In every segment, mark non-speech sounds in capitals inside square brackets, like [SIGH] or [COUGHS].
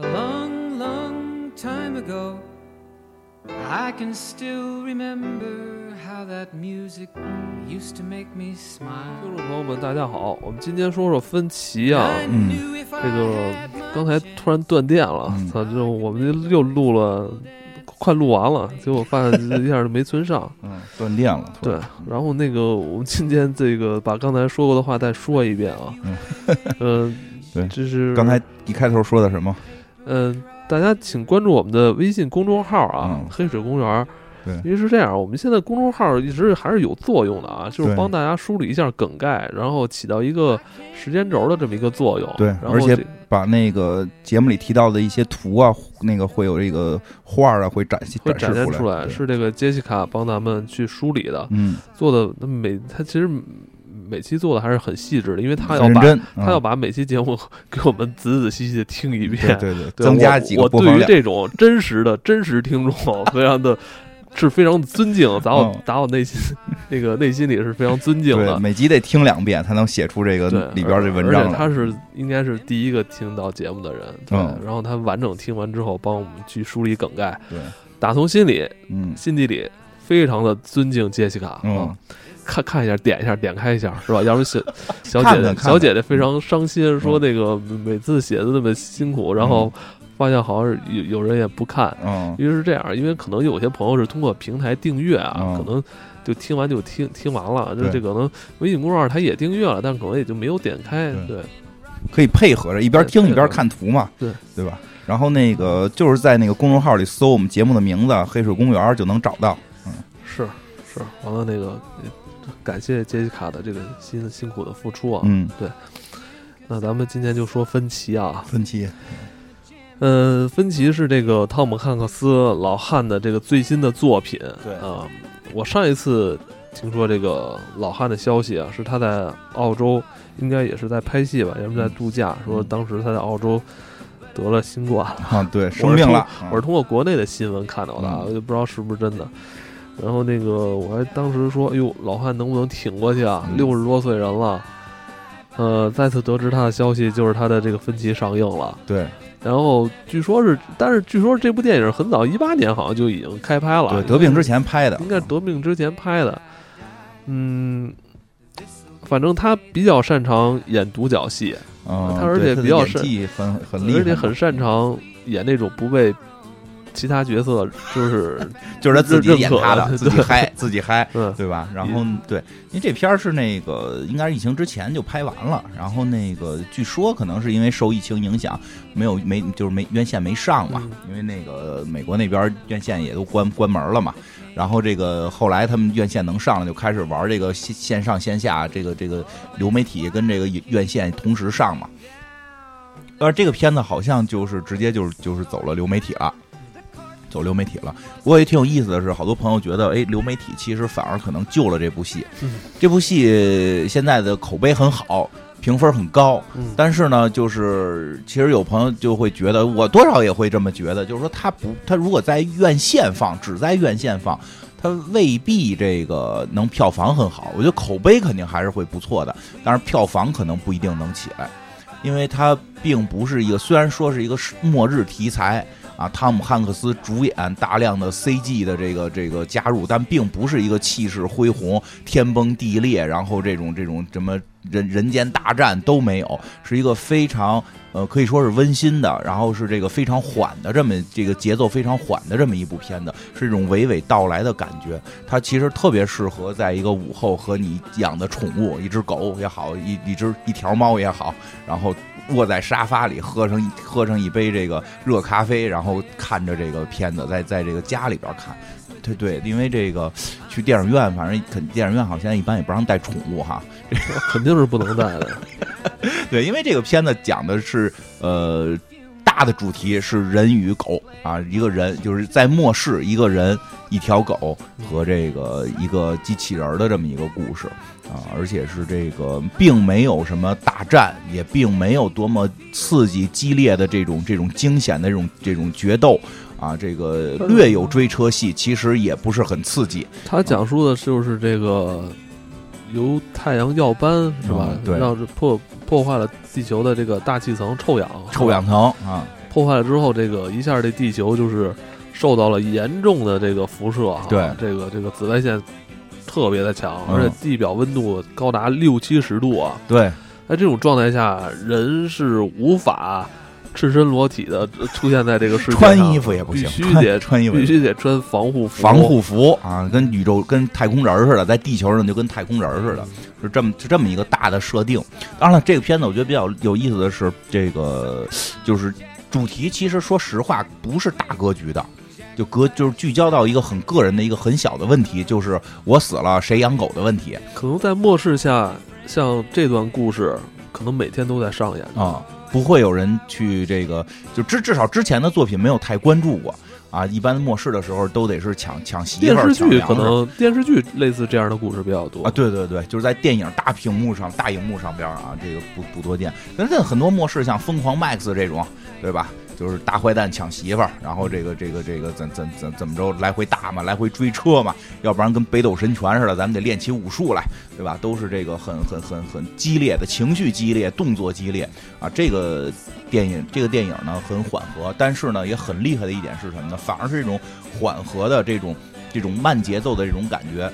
A long, long time ago, I can still remember how that music used to make me 听 smile. 众朋友们，大家好，我们今天说说分歧啊。嗯这个刚才突然断电了，嗯操、这我们又录了，快录完了，结果发现一下就没存上。[LAUGHS] 嗯，断电了。突对然，然后那个我们今天这个把刚才说过的话再说一遍啊。嗯嗯，[LAUGHS] 对这是刚才一开头说的什么？嗯，大家请关注我们的微信公众号啊，嗯。黑水公园。对。因为是这样，我们现在公众号一直还是有作用的啊，就是帮大家梳理一下梗概，然后起到一个时间轴的这么一个作用。对然后而且把那个节目里提到的一些图啊，那个会有这个画儿啊，会展现会展现出出来，是这个杰西卡帮咱们去梳理的，嗯，做的那每他其实每期做的还是很细致的，因为他要把他要嗯把每期节目 [LAUGHS] 给我们仔仔细细的听一遍，对对，增加几个我对于。这种真实的真实听众，非常的是非常尊敬，打我嗯打我内心那个内心里是非常尊敬，的。每集得听两遍才能写出这个对，里边这文章而。且他是应该是第一个听到节目的人，对，嗯然后他完整听完之后，帮我们去梳理梗概，对，打从心里嗯心底里非常的尊敬杰西卡，嗯啊，看看一下，点一下，点开一下，是吧？要不小 [LAUGHS] 小姐姐小姐姐非常伤心，说那个每次写的那么辛苦，然后发现好像是有有人也不看，嗯，因为是这样，因为可能有些朋友是通过平台订阅啊，嗯。可能就听完就听听完了，就对。这可能微信公众号他也订阅了，但可能也就没有点开，对。对。可以配合着一边听一边看图嘛，对。对吧？然后那个就是在那个公众号里搜我们节目的名字“黑水公园”就能找到。嗯。是是，完了那个 [LAUGHS] 感谢杰西卡的这个辛辛苦的付出啊，嗯，对那咱们今天就说分歧啊，分期，呃，分歧是这个汤姆汉克斯老汉的这个最新的作品。对啊、我上一次听说这个老汉的消息啊，是他在澳洲，应该也是在拍戏吧，也是在度假，说当时他在澳洲得了新冠，啊，对，[LAUGHS] 生病了。我是通过国内的新闻看到的，啊，嗯我就不知道是不是真的。然后那个我还当时说，哎呦，老汉能不能挺过去啊？嗯六十多岁人了。呃，再次得知他的消息，就是他的这个分歧上映了。对然后据说是，但是据说这部电影很早，一八年好像就已经开拍了。对，得病之前拍的，应该是得病之前拍的。嗯，反正他比较擅长演独角戏，嗯，他而且比较是演技很很厉害，而且很擅长演那种不被其他角色就是 [LAUGHS] 就是他自己演他的，自己嗨，自己嗨，嗯对吧？然后对，因为这片儿是那个应该是疫情之前就拍完了，然后那个据说可能是因为受疫情影响，没有没就是没院线没上嘛，嗯因为那个美国那边院线也都关关门了嘛。然后这个后来他们院线能上了，就开始玩这个线线上线下这个这个流媒体跟这个院线同时上嘛。而这个片子好像就是直接就是就是走了流媒体了。走流媒体了，不过也挺有意思的是，好多朋友觉得，哎，流媒体其实反而可能救了这部戏。嗯这部戏现在的口碑很好，评分很高，嗯但是呢，就是其实有朋友就会觉得，我多少也会这么觉得，就是说他不，他如果在院线放，只在院线放，他未必这个能票房很好。我觉得口碑肯定还是会不错的，但是票房可能不一定能起来，因为它并不是一个，虽然说是一个末日题材。啊，汤姆汉克斯主演大量的 CG 的这个这个加入，但并不是一个气势恢宏、天崩地裂，然后这种这种什么人人间大战都没有，是一个非常呃可以说是温馨的，然后是这个非常缓的这么这个节奏非常缓的这么一部片子，是一种娓娓道来的感觉。它其实特别适合在一个午后和你养的宠物，一只狗也好，一一只一条猫也好，然后卧在沙发里喝上一喝上一杯这个热咖啡，然后看着这个片子，在在这个家里边看。对对，因为这个去电影院，反正肯电影院好像现在一般也不让带宠物哈。[LAUGHS] 肯定是不能带的。对，因为这个片子讲的是呃大的主题是人与狗啊，一个人就是在末世，一个人、一条狗和这个一个机器人的这么一个故事啊，而且是这个并没有什么大战，也并没有多么刺激激烈的这种这种惊险的这种这种决斗。啊，这个略有追车戏，其实也不是很刺激。他讲述的就是这个由太阳耀斑是吧？嗯对让这破破坏了地球的这个大气层臭氧，臭氧层啊，破坏了之后，这个一下这地球就是受到了严重的这个辐射啊，对这个这个紫外线特别的强，嗯。而且地表温度高达六七十度啊，对，在这种状态下，人是无法赤身裸体的出现在这个世界上，穿衣服也不行，必须得 [LAUGHS] 穿衣服必须得穿防护服，防护服啊，跟宇宙跟太空人儿似的，在地球上就跟太空人儿似的，是这么是这么一个大的设定。当然了，这个片子我觉得比较有意思的是，这个就是主题，其实说实话不是大格局的。就隔就是聚焦到一个很个人的一个很小的问题，就是我死了谁养狗的问题可能在末世下，像这段故事，可能每天都在上演着啊，不会有人去这个，就至至少之前的作品没有太关注过啊。一般末世的时候都得是抢抢媳妇儿、电视剧可能电视剧类似这样的故事比较多啊，对对对，就是在电影大屏幕上、大荧幕上边啊，这个不不多见。但是很多末世像《疯狂 Max》这种，对吧？就是大坏蛋抢媳妇儿，然后这个这个这个怎怎怎怎么着来回打嘛，来回追车嘛，要不然跟北斗神拳似的，咱们得练起武术来，对吧？都是这个很很很很激烈的情绪激烈、动作激烈啊。这个电影这个电影呢很缓和，但是呢也很厉害的一点是什么呢？反而是这种缓和的这种这种慢节奏的这种感觉。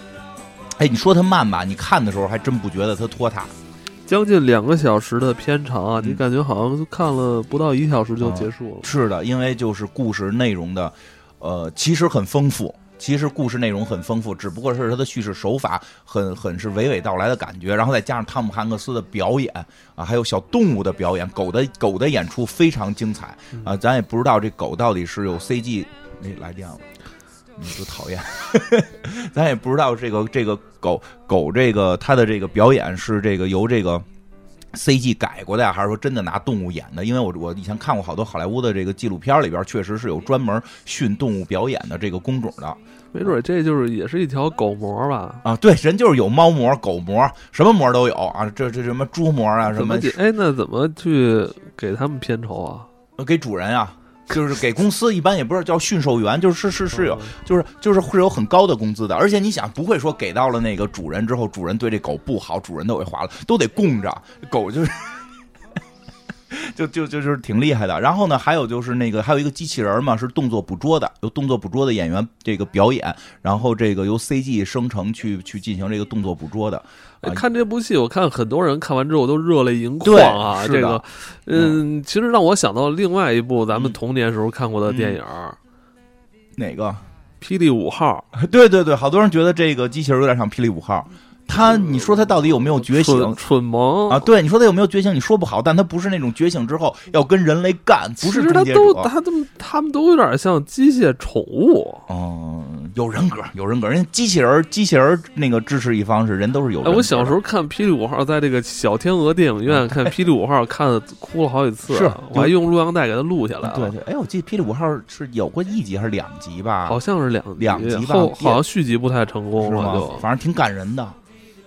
哎，你说它慢吧，你看的时候还真不觉得它拖沓。将近两个小时的片长啊，嗯你感觉好像看了不到一小时就结束了。是的，因为就是故事内容的，呃，其实很丰富。其实故事内容很丰富，只不过是它的叙事手法很很是娓娓道来的感觉，然后再加上汤姆汉克斯的表演啊，还有小动物的表演，狗的狗的演出非常精彩啊，咱也不知道这狗到底是有 CG，哎，来电了。你就讨厌！[LAUGHS] 咱也不知道这个这个狗狗这个它的这个表演是这个由这个 CG 改过的呀，还是说真的拿动物演的？因为我我以前看过好多好莱坞的这个纪录片里边，确实是有专门训动物表演的这个工种的没准这就是也是一条狗模吧？啊。对，人就是有猫模、狗模，什么模都有啊。这这什么猪模啊，什么？哎，那怎么去给他们片酬啊？给主人啊。就是给公司一般也不是叫驯兽员，就是是是有嗯，就是就是会有很高的工资的，而且你想不会说给到了那个主人之后，主人对这狗不好，主人都给划了，都得供着，狗就是。[LAUGHS] 就就就就是挺厉害的，然后呢，还有就是那个还有一个机器人嘛，是动作捕捉的，由动作捕捉的演员这个表演，然后这个由 CG 生成去去进行这个动作捕捉的，看这部戏，我看很多人看完之后都热泪盈眶啊。这个，嗯，其实让我想到另外一部咱们童年时候看过的电影哪个？《霹雳五号 [LAUGHS] 对对对，好多人觉得这个机器人有点像霹雳五号，他你说他到底有没有觉》醒蠢蠢萌啊？对，你说他有没有觉醒？你说不好，但他不是那种觉醒之后要跟人类干，不是其实他。都他们他们都有点像机械宠物。嗯，有人格，有人格。人家机器人，机器人那个支持一方是人都是有人。我小时候看《霹雳五号》，在这个小天鹅电影院 [LAUGHS] 看《霹雳五号》，看了哭了好几次，是我还用录像带给他录下来了。对对，哎，我记得霹雳五号是有过一集还是两集吧？好像是两两集吧后好像续集不太成功是吗了，就？反正挺感人的，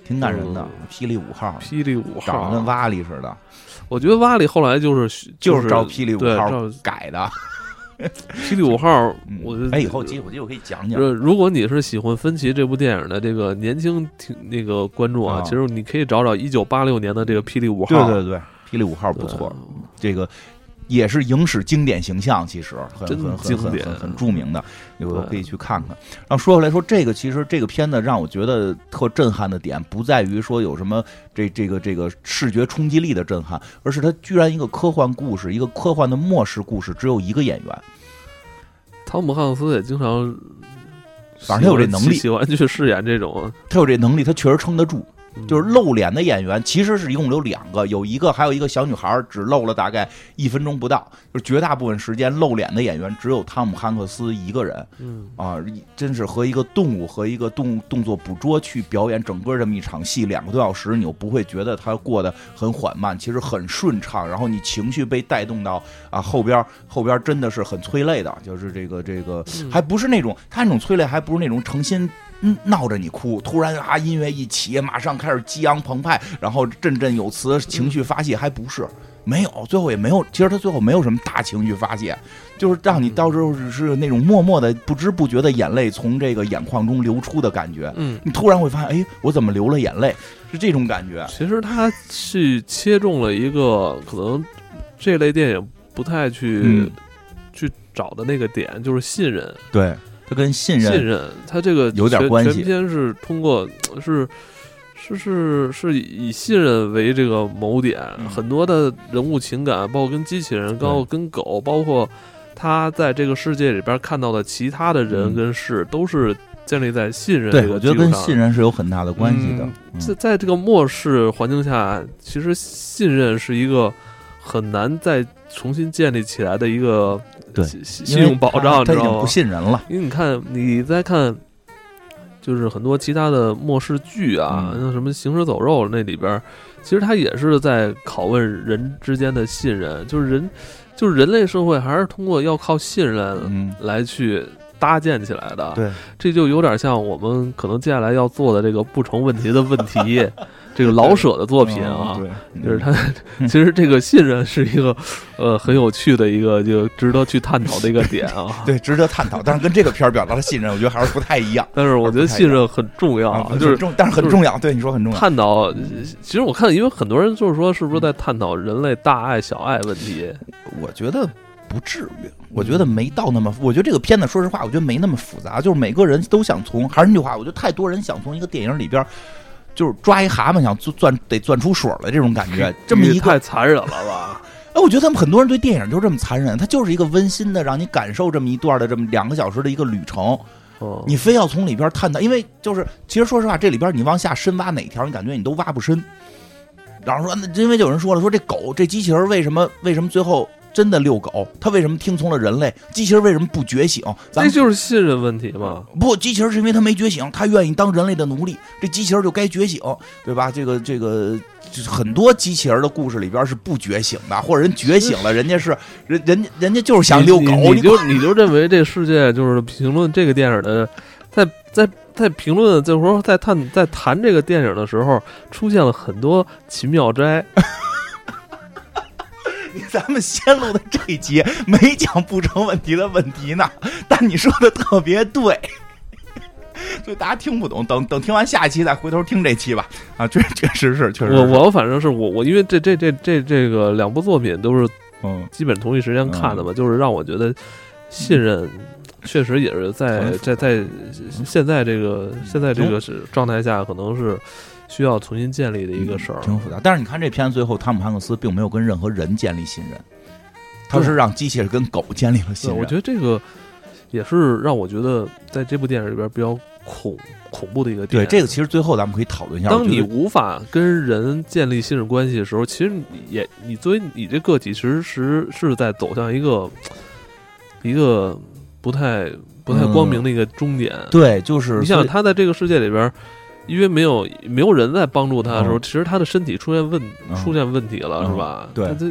挺感人的嗯。霹雳五号霹雳五号长得跟瓦力似的，我觉得瓦力后来就是就是照霹雳五号改的。[LAUGHS] 霹雳五号嗯，我觉得哎，以后机会机会可以讲讲。呃，如果你是喜欢分歧这部电影的这个年轻听那个观众啊，啊其实你可以找找一九八六年的这个《霹雳五号》，对对对，霹雳五号不错，这个也是影史经典形象，其实很很很很很很著名的，有的可以去看看。然后说回来说，这个其实这个片子让我觉得特震撼的点，不在于说有什么这这个这个视觉冲击力的震撼，而是它居然一个科幻故事，一个科幻的末世故事，只有一个演员。汤姆汉克斯也经常，反正他有这能力喜欢去饰演这种，他有这能力，他确实撑得住。嗯就是露脸的演员，其实是一共有两个，有一个还有一个小女孩，只露了大概一分钟不到。就是绝大部分时间露脸的演员只有汤姆汉克斯一个人嗯，啊，真是和一个动物和一个动动作捕捉去表演整个这么一场戏，两个多小时，你又不会觉得他过得很缓慢，其实很顺畅，然后你情绪被带动到啊后边后边真的是很催泪的，就是这个这个嗯还不是那种他那种催泪，还不是那种诚心嗯闹着你哭，突然啊音乐一起，马上开始激昂澎湃，然后振振有词，情绪发泄，还不是没有，最后也没有，其实他最后没有什么大情绪发泄，就是让你到时候只是那种默默的、不知不觉的眼泪从这个眼眶中流出的感觉，嗯，你突然会发现，哎，我怎么流了眼泪？是这种感觉，其实他是切中了一个可能这类电影不太去、嗯。去找的那个点，就是信任。对，他跟信任信任，他这个全有点关系。全篇是通过是是是是以信任为这个某点，嗯很多的人物情感，包括跟机器人，包括跟狗，包括他在这个世界里边看到的其他的人嗯跟事，都是建立在信任这，个对我觉得跟信任是有很大的关系的在在这个末世环境下，其实信任是一个很难再重新建立起来的一个对信用保障，你知不？信人了。因为你看，你再看，就是很多其他的末世剧啊，嗯像什么《行尸走肉》那里边，其实它也是在拷问人之间的信任，就是人，就是人类社会还是通过要靠信任嗯，来去搭建起来的。对，这就有点像我们可能接下来要做的这个不成问题的问题，[LAUGHS] 这个老舍的作品啊。嗯对，[LAUGHS] 就是他，[LAUGHS] [LAUGHS] 其实这个信任是一个，呃，很有趣的一个，就值得去探讨的一个点啊。对值得探讨，但是跟这个片儿表达的信任，我觉得还是不太一样。但是我觉得信任很重要，啊，就是重，但是很重要。对你说很重要。探讨。其实我看，因为很多人就是说，是不是在探讨人类大爱小爱问题？我觉得不至于，我觉得没到那么。我觉得这个片子，说实话，我觉得没那么复杂。就是每个人都想从，还是那句话，我觉得太多人想从一个电影里边，就是抓一蛤蟆想钻钻得钻出水来这种感觉。这么一个，太残忍了吧？[LAUGHS] 哎，我觉得他们很多人对电影就这么残忍，它就是一个温馨的，让你感受这么一段的这么两个小时的一个旅程。哦，你非要从里边探讨，因为就是其实说实话，这里边你往下深挖哪条，你感觉你都挖不深。然后说，那因为有人说了，说这狗这机器人为什么为什么最后真的遛狗，它为什么听从了人类？机器人为什么不觉醒？咱这就是信任问题嘛。不，机器人是因为它没觉醒，它愿意当人类的奴隶，这机器人就该觉醒，对吧？这个这个，就是很多机器人的故事里边是不觉醒的，或者人觉醒了，人家是人人家人家就是想遛狗，你就你就认为这世界就是评论这个电影的，在在在评论，就是说在探在谈这个电影的时候，出现了很多奇妙斋。[LAUGHS] [LAUGHS] 咱们先录的这一集没讲不成问题的问题呢，但你说的特别对，[LAUGHS] 所以大家听不懂。等等听完下一期再回头听这期吧。啊，确确实是，确实是我我反正是我我因为这这这这这个两部作品都是嗯，基本同一时间看的嘛，就是让我觉得信任确实也是在很在在现在这个现在这个是状态下，可能是需要重新建立的一个事儿。挺复杂。但是你看这片子最后，汤姆汉克斯并没有跟任何人建立信任，他是让机器人跟狗建立了信，任。我觉得这个也是让我觉得在这部电影里边比较恐恐怖的一个点。对这个，其实最后咱们可以讨论一下。当你无法跟人建立信任关系的时候，其实你也你作为你这个体，其实是是在走向一个一个不太不太光明的一个终点。对，就是你想他在这个世界里边，因为没有没有人在帮助他的时候，嗯其实他的身体出现问嗯出现问题了，嗯是吧？对他这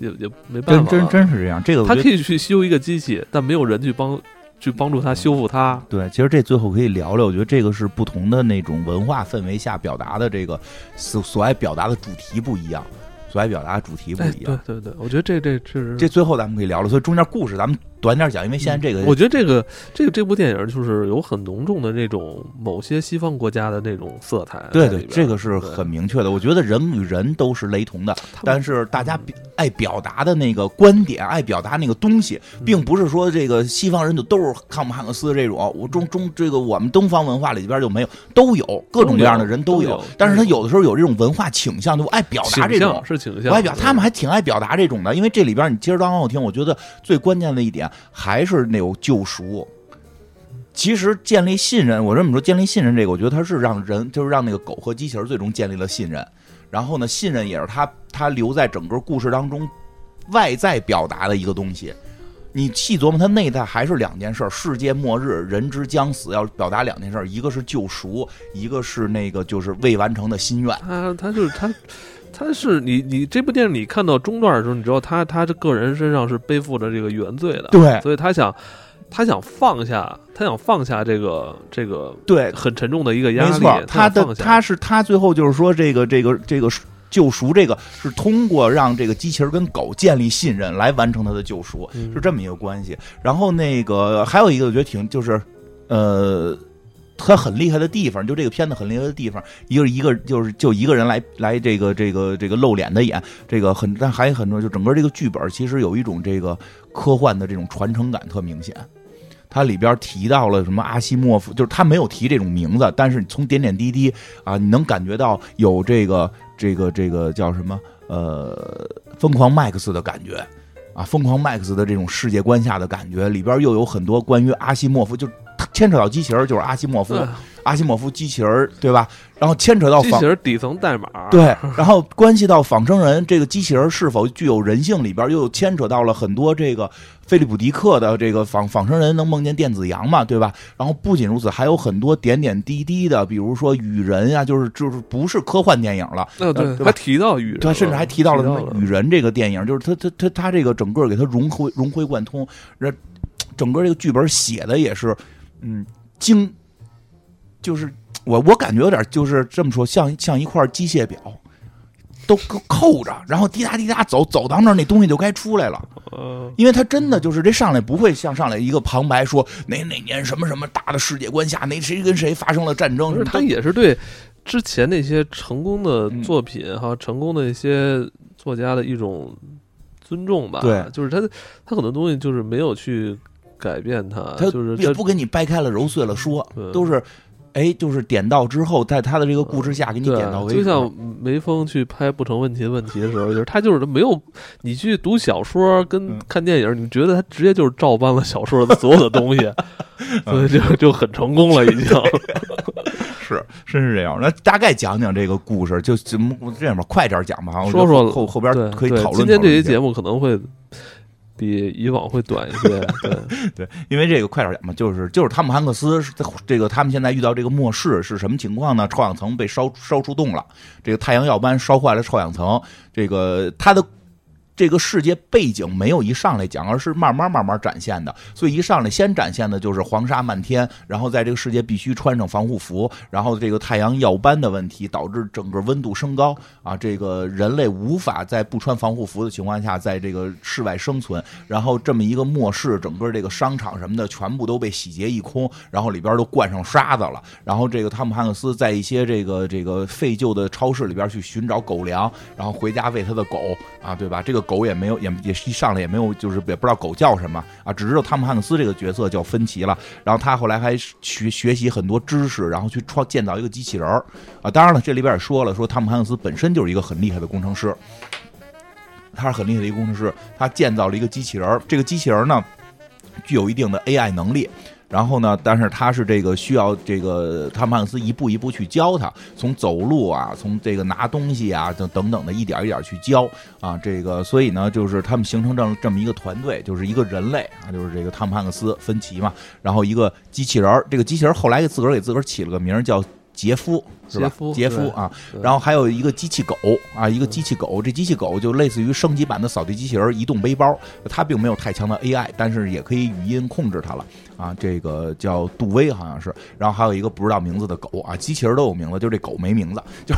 也也没办法，真真真是这样。这个他可以去修一个机器，但没有人去帮去帮助他修复它。对，其实这最后可以聊聊，我觉得这个是不同的那种文化氛围下表达的这个所所爱表达的主题不一样，所爱表达的主题不哎，一样。对对对，我觉得这这确实这最后咱们可以聊聊，所以中间故事咱们短点讲，因为现在这个、嗯我觉得这个这个这部电影就是有很浓重的那种某些西方国家的那种色彩对对，这个是很明确的。我觉得人与人都是雷同的，但是大家比爱表达的那个观点，爱表达那个东西，嗯并不是说这个西方人就都是汤姆汉克斯这种，我中中这个我们东方文化里边就没有，都有各种各样的人都有有都有，但是他有的时候有这种文化倾向，就爱表达这倾种向。是倾向，我爱表，他们还挺爱表达这种的，因为这里边你接着刚刚我听，我觉得最关键的一点还是那种救赎。其实建立信任，我这么说，建立信任这个，我觉得它是让人，就是让那个狗和机器人最终建立了信任。然后呢，信任也是他他留在整个故事当中外在表达的一个东西。你细琢磨，它内在还是两件事儿：世界末日，人之将死，要表达两件事儿，一个是救赎，一个是那个就是未完成的心愿。啊他就是他。他是你，你这部电影你看到中段的时候，你知道他他这个人身上是背负着这个原罪的，对所以他想他想放下，他想放下这个这个对，很沉重的一个压力，没错，他的他是他最后就是说这个这个这个救赎，这个是通过让这个机器人跟狗建立信任来完成他的救赎，嗯是这么一个关系。然后那个还有一个我觉得挺就是呃。他很厉害的地方，就这个片子很厉害的地方，一个一个就是就一个人来来这个这个这个露脸的演，这个很但还有很多，就整个这个剧本其实有一种这个科幻的这种传承感特明显。它里边提到了什么阿西莫夫，就是他没有提这种名字，但是从点点滴滴啊，你能感觉到有这个这个这个叫什么呃疯狂麦克斯的感觉啊，疯狂麦克斯的这种世界观下的感觉，里边又有很多关于阿西莫夫，就牵扯到机器人，就是阿西莫夫。阿西莫夫机器人对吧？然后牵扯到机器人底层代码，对，然后关系到仿生人这个机器人是否具有人性，里边又牵扯到了很多这个菲利普迪克的这个仿仿生人能梦见电子羊嘛，对吧？然后不仅如此，还有很多点点滴滴的，比如说雨人啊，就是就是不是科幻电影了，对，还提到雨人，他甚至还提到了什么雨人这个电影，就是他他他他这个整个给他融会融会贯通，这整个这个剧本写的也是嗯精，就是。我我感觉有点就是这么说，像像一块机械表，都扣着，然后滴答滴答走走到那儿，那东西就该出来了。因为他真的就是这上来不会像上来一个旁白说哪哪年什么什么大的世界观下，哪谁跟谁发生了战争。他也是对之前那些成功的作品哈，成功的一些作家的一种尊重吧。对，就是他他很多东西就是没有去改变他，他就是也不给你掰开了揉碎了说，都是。哎，就是点到之后，在他的这个故事下给你点到为止。就像梅峰去拍不成问题的问题的时候，就是他就是没有你去读小说跟看电影，你觉得他直接就是照搬了小说的所有的东西，[LAUGHS] 所以就就很成功了，已经 [LAUGHS] 是真是这样。那大概讲讲这个故事，就怎么这样吧，快点讲吧。说说后后边可以讨论。今天这期节目可能会。比以往会短一些，[LAUGHS] 对对，因为这个快点讲嘛，就是就是汤姆汉克斯这个他们现在遇到这个末世是什么情况呢？臭氧层被烧烧出洞了，这个太阳耀斑烧坏了臭氧层，这个他的。这个世界背景没有一上来讲，而是慢慢慢慢展现的。所以一上来先展现的就是黄沙漫天，然后在这个世界必须穿上防护服，然后这个太阳耀斑的问题导致整个温度升高啊，这个人类无法在不穿防护服的情况下在这个室外生存。然后这么一个末世，整个这个商场什么的全部都被洗劫一空，然后里边都灌上沙子了。然后这个汤姆汉克斯在一些这个这个废旧的超市里边去寻找狗粮，然后回家喂他的狗啊，对吧？这个。狗也没有，也也一上来也没有，就是也不知道狗叫什么啊，只知道汤姆汉克斯这个角色叫芬奇了。然后他后来还学学习很多知识，然后去创建造一个机器人儿啊。当然了，这里边也说了，说汤姆汉克斯本身就是一个很厉害的工程师，他是很厉害的一个工程师，他建造了一个机器人儿。这个机器人呢，具有一定的 AI 能力。然后呢？但是他是这个需要这个汤姆汉克斯一步一步去教他，从走路啊，从这个拿东西啊，等等等的一点一点去教啊。这个所以呢，就是他们形成这这么一个团队，就是一个人类啊，就是这个汤姆汉克斯、芬奇嘛，然后一个机器人儿这个机器人后来给自个儿给自个儿起了个名叫。杰夫是吧？杰夫啊，然后还有一个机器狗啊，一个机器狗。这机器狗就类似于升级版的扫地机器人、移动背包。它并没有太强的 AI，但是也可以语音控制它了啊。这个叫杜威，好像是。然后还有一个不知道名字的狗啊，机器人都有名字，就这狗没名字。[LAUGHS] 就，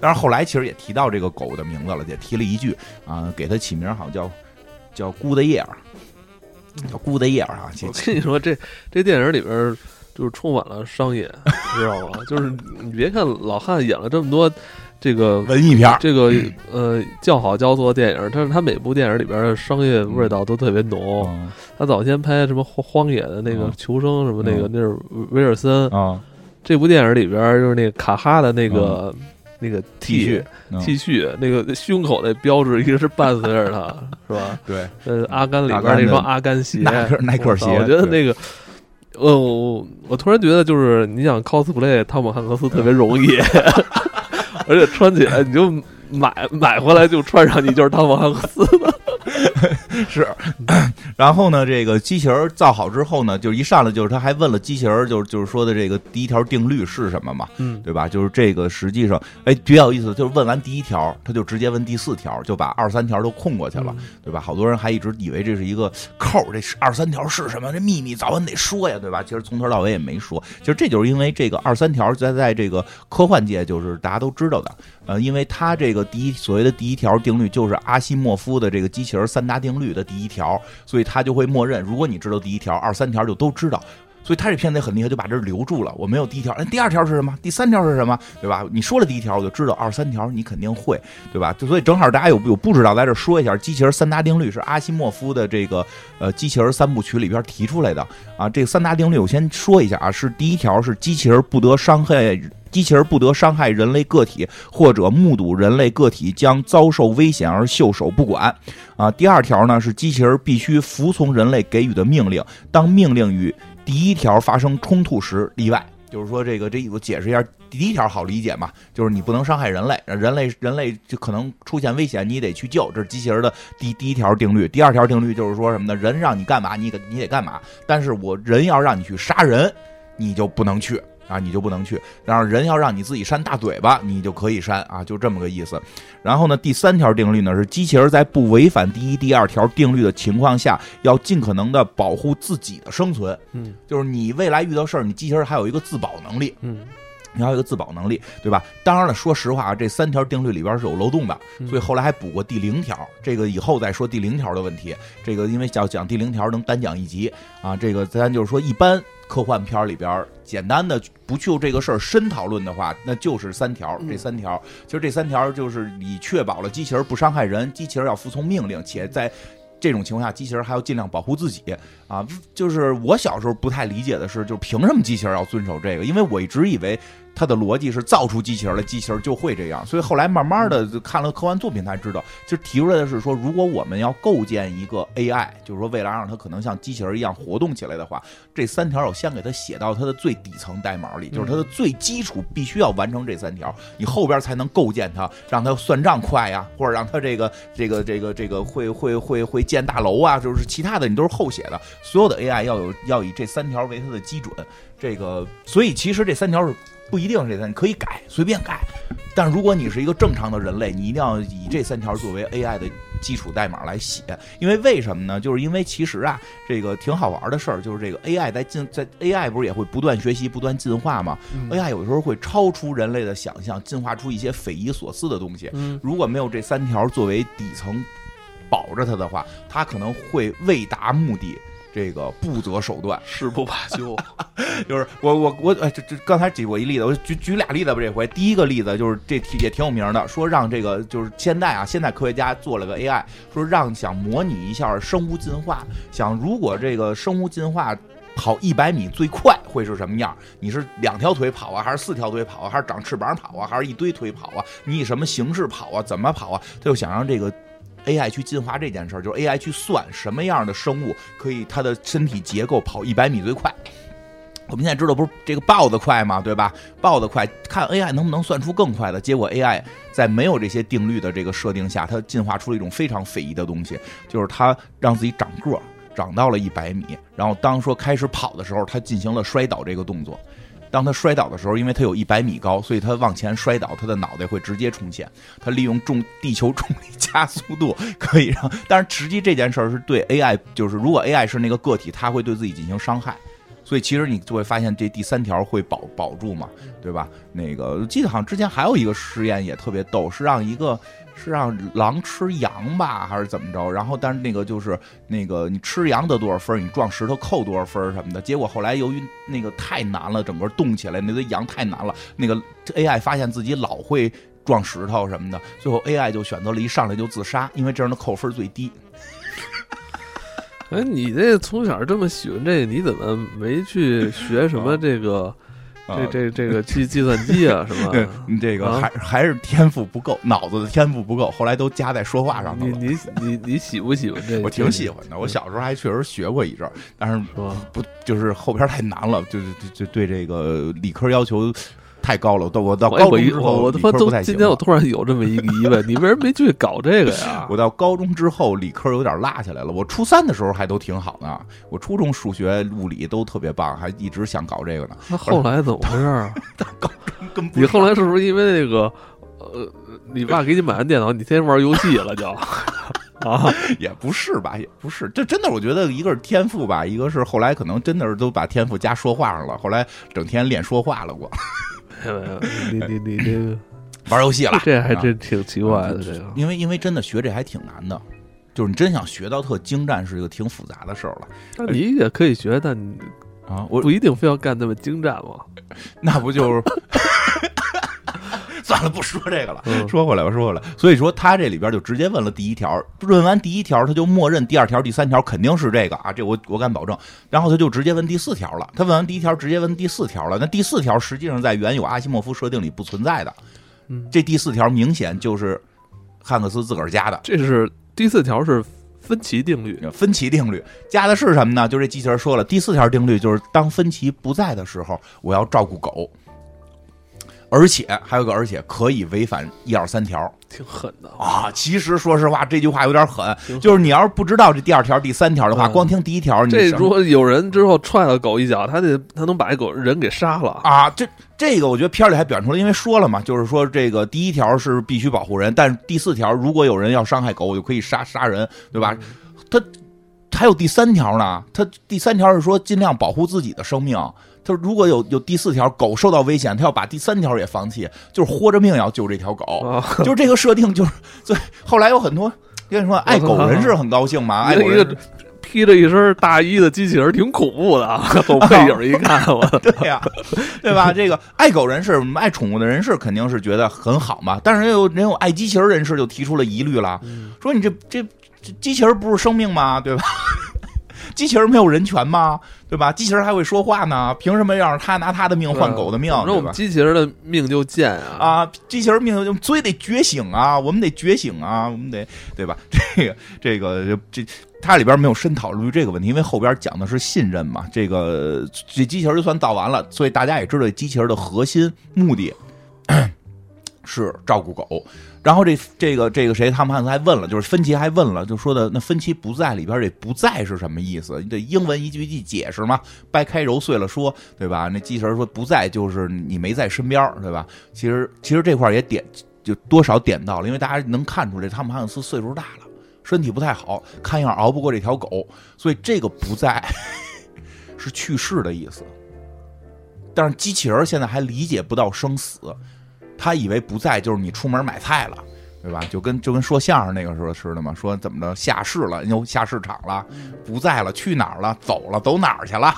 但是后来其实也提到这个狗的名字了，也提了一句啊，给它起名好像叫叫 Good Year，叫 Good Year 啊。我跟你说，这这电影里边。就是充满了商业，[LAUGHS] 知道吗？就是你别看老汉演了这么多这个文艺片，这个呃叫好叫座电影，但是他每部电影里边的商业味道都特别浓。他早先拍什么荒荒野的那个求生什么那个，那是威尔森啊。这部电影里边就是那个卡哈的那个那个 T 恤 T 恤，那个胸口那标志一直是伴随着他，是吧？对，呃，阿甘里边那双阿甘鞋，耐克鞋，我觉得那个。呃，我我突然觉得，就是你想 cosplay 汤姆汉克斯特别容易，[LAUGHS] 而且穿起来你就买买回来就穿上，你就是汤姆汉克斯了。[LAUGHS] 是，然后呢，这个机器人造好之后呢，就一上来就是他还问了机器人，就是就是说的这个第一条定律是什么嘛？嗯，对吧？就是这个实际上，哎，比较有意思，就是问完第一条，他就直接问第四条，就把二三条都空过去了，对吧？好多人还一直以为这是一个扣，这是二三条是什么？这秘密早晚得说呀，对吧？其实从头到尾也没说，其实这就是因为这个二三条在在这个科幻界就是大家都知道的，呃，因为他这个第一所谓的第一条定律就是阿西莫夫的这个机器人三大定律的第一条，所以他就会默认，如果你知道第一条，二三条就都知道。所以他这片子也很厉害，就把这留住了。我没有第一条，那第二条是什么？第三条是什么？对吧？你说了第一条，我就知道二三条你肯定会，对吧？就所以正好大家有有不知道，在这说一下，机器人三大定律是阿西莫夫的这个呃机器人三部曲里边提出来的啊。这三大定律我先说一下啊，是第一条是机器人不得伤害。机器人不得伤害人类个体，或者目睹人类个体将遭受危险而袖手不管。啊，第二条呢是机器人必须服从人类给予的命令，当命令与第一条发生冲突时例外。就是说，这个这我解释一下，第一条好理解嘛，就是你不能伤害人类，人类人类就可能出现危险，你得去救，这是机器人的第第一条定律。第二条定律就是说什么呢？人让你干嘛，你你得干嘛，但是我人要让你去杀人，你就不能去。啊，你就不能去。然后人要让你自己扇大嘴巴，你就可以扇啊，就这么个意思。然后呢，第三条定律呢是机器人在不违反第一、第二条定律的情况下，要尽可能的保护自己的生存。嗯，就是你未来遇到事儿，你机器人还有一个自保能力。嗯，你要有一个自保能力，对吧？当然了，说实话啊，这三条定律里边是有漏洞的，所以后来还补过第零条。这个以后再说第零条的问题。这个因为要讲第零条能单讲一集啊。这个咱就是说一般。科幻片里边，简单的不就这个事儿深讨论的话，那就是三条。这三条，其实这三条就是你确保了机器人不伤害人，机器人要服从命令，且在这种情况下，机器人还要尽量保护自己啊。就是我小时候不太理解的是，就凭什么机器人要遵守这个？因为我一直以为。他的逻辑是造出机器人来，机器人就会这样。所以后来慢慢的看了科幻作品才知道，其实提出来的是说，如果我们要构建一个 AI，就是说未来让它可能像机器人一样活动起来的话，这三条我先给它写到它的最底层代码里，就是它的最基础必须要完成这三条，你后边才能构建它，让它算账快呀，或者让它这个这个这个这个会会会会建大楼啊，就是其他的你都是后写的。所有的 AI 要有要以这三条为它的基准，这个所以其实这三条是。不一定这三，你可以改，随便改。但如果你是一个正常的人类，你一定要以这三条作为 AI 的基础代码来写。因为为什么呢？就是因为其实啊，这个挺好玩的事儿，就是这个 AI 在进，在 AI 不是也会不断学习、不断进化吗？AI 有时候会超出人类的想象，进化出一些匪夷所思的东西。如果没有这三条作为底层保着它的话，它可能会未达目的。这个不择手段，誓不罢休。[LAUGHS] 就是我我我哎，这这刚才举过一例子，我举举俩例子吧。这回第一个例子就是这也挺有名的，说让这个就是现在啊，现在科学家做了个 AI，说让想模拟一下生物进化，想如果这个生物进化跑一百米最快会是什么样？你是两条腿跑啊，还是四条腿跑啊，还是长翅膀跑啊，还是一堆腿跑啊？你以什么形式跑啊？怎么跑啊？他就想让这个。AI 去进化这件事儿，就是 AI 去算什么样的生物可以它的身体结构跑一百米最快。我们现在知道不是这个豹子快吗？对吧？豹子快，看 AI 能不能算出更快的。结果 AI 在没有这些定律的这个设定下，它进化出了一种非常匪夷的东西，就是它让自己长个儿，长到了一百米，然后当说开始跑的时候，它进行了摔倒这个动作。当他摔倒的时候，因为他有一百米高，所以他往前摔倒，他的脑袋会直接冲陷。他利用重地球重力加速度，可以让。但是实际这件事儿是对 [LAUGHS] AI，就是如果 AI 是那个个体，他会对自己进行伤害。所以其实你就会发现，这第三条会保保住嘛，对吧？那个记得好像之前还有一个实验也特别逗，是让一个。是让狼吃羊吧，还是怎么着？然后，但是那个就是那个你吃羊得多少分，你撞石头扣多少分什么的。结果后来由于那个太难了，整个动起来那堆羊太难了，那个 AI 发现自己老会撞石头什么的，最后 AI 就选择了一上来就自杀，因为这样的扣分最低。[LAUGHS] 哎，你这从小这么喜欢这个，你怎么没去学什么这个？这这这个计计算机啊，是吧？这个还还是天赋不够，脑子的天赋不够，后来都加在说话上了。你你你你喜不喜欢这？我挺喜欢的。我小时候还确实学过一阵儿，但是不就是后边太难了，就就就对这个理科要求。太高了，到我到高中之后，我他妈都今天我突然有这么一个疑问，[LAUGHS] 你为什么没去搞这个呀？我到高中之后，理科有点落下来了。我初三的时候还都挺好呢，我初中数学、物理都特别棒，还一直想搞这个呢。那后来怎么回事啊？[LAUGHS] 高中跟你后来是不是因为那个呃，你爸给你买完电脑，你天天玩游戏了就 [LAUGHS] 啊？也不是吧，也不是，这真的，我觉得一个是天赋吧，一个是后来可能真的是都把天赋加说话上了，后来整天练说话了我。你你你这个玩游戏了，这还真挺奇怪的。这个，因为因为真的学这还挺难的，就是你真想学到特精湛，是一个挺复杂的事儿了。那你也可以学，但啊，我不一定非要干那么精湛嘛。[LAUGHS] 那不就是？算了，不说这个了。嗯说回来吧，说回来。所以说他这里边就直接问了第一条，问完第一条，他就默认第二条、第三条肯定是这个啊，这我我敢保证。然后他就直接问第四条了。他问完第一条，直接问第四条了。那第四条实际上在原有阿西莫夫设定里不存在的。嗯这第四条明显就是汉克斯自个儿加的。这是第四条是分歧定律，分歧定律加的是什么呢？就这机器人说了，第四条定律就是当分歧不在的时候，我要照顾狗，而且还有个而且可以违反一二三条挺狠的。啊。其实说实话，这句话有点狠就是你要是不知道这第二条、第三条的话，嗯光听第一条，你这如果有人之后踹了狗一脚，他得他能把这狗人给杀了。啊，这这个我觉得片里还表现出来，因为说了嘛，就是说这个第一条是必须保护人，但是第四条如果有人要伤害狗，我就可以杀杀人，对吧？他还有第三条呢，他第三条是说尽量保护自己的生命。他如果有有第四条，狗受到危险，他要把第三条也放弃，就是豁着命要救这条狗。啊，就是这个设定，就是所以后来有很多跟你说爱狗人士很高兴嘛，爱狗人士 [LAUGHS] 披着一身大衣的机器人挺恐怖的啊！从背影一看，我 [LAUGHS] 对呀、对吧？[LAUGHS] 这个爱狗人士、爱宠物的人士肯定是觉得很好嘛，但是也有人有爱机器人人士就提出了疑虑了，说你这这这机器人不是生命吗？对吧？[LAUGHS] 机器人没有人权吗？对吧？机器人还会说话呢，凭什么要让他拿他的命换狗的命？反正我们？机器人的命就贱啊！啊，机器人命就所以得觉醒啊，我们得觉醒啊，我们得对吧？[LAUGHS] 这个这个这它里边没有深讨论这个问题，因为后边讲的是信任嘛。这个这机器人就算造完了，所以大家也知道机器人的核心目的 [COUGHS] 是照顾狗。然后这这个这个谁，汤姆汉斯还问了，就是芬奇还问了，就说的那芬奇不在里边，这不在是什么意思？你得英文一句一句解释嘛，掰开揉碎了说，对吧？那机器人说不在就是你没在身边，对吧？其实其实这块也点就多少点到了，因为大家能看出来，汤姆汉斯岁数大了，身体不太好，看样熬不过这条狗，所以这个不在 [LAUGHS] 是去世的意思。但是机器人现在还理解不到生死，他以为不在就是你出门买菜了。对吧？就跟就跟说相声那个时候似的嘛，说怎么着下市了，又下市场了，不在了，去哪儿了？走了，走哪儿去了？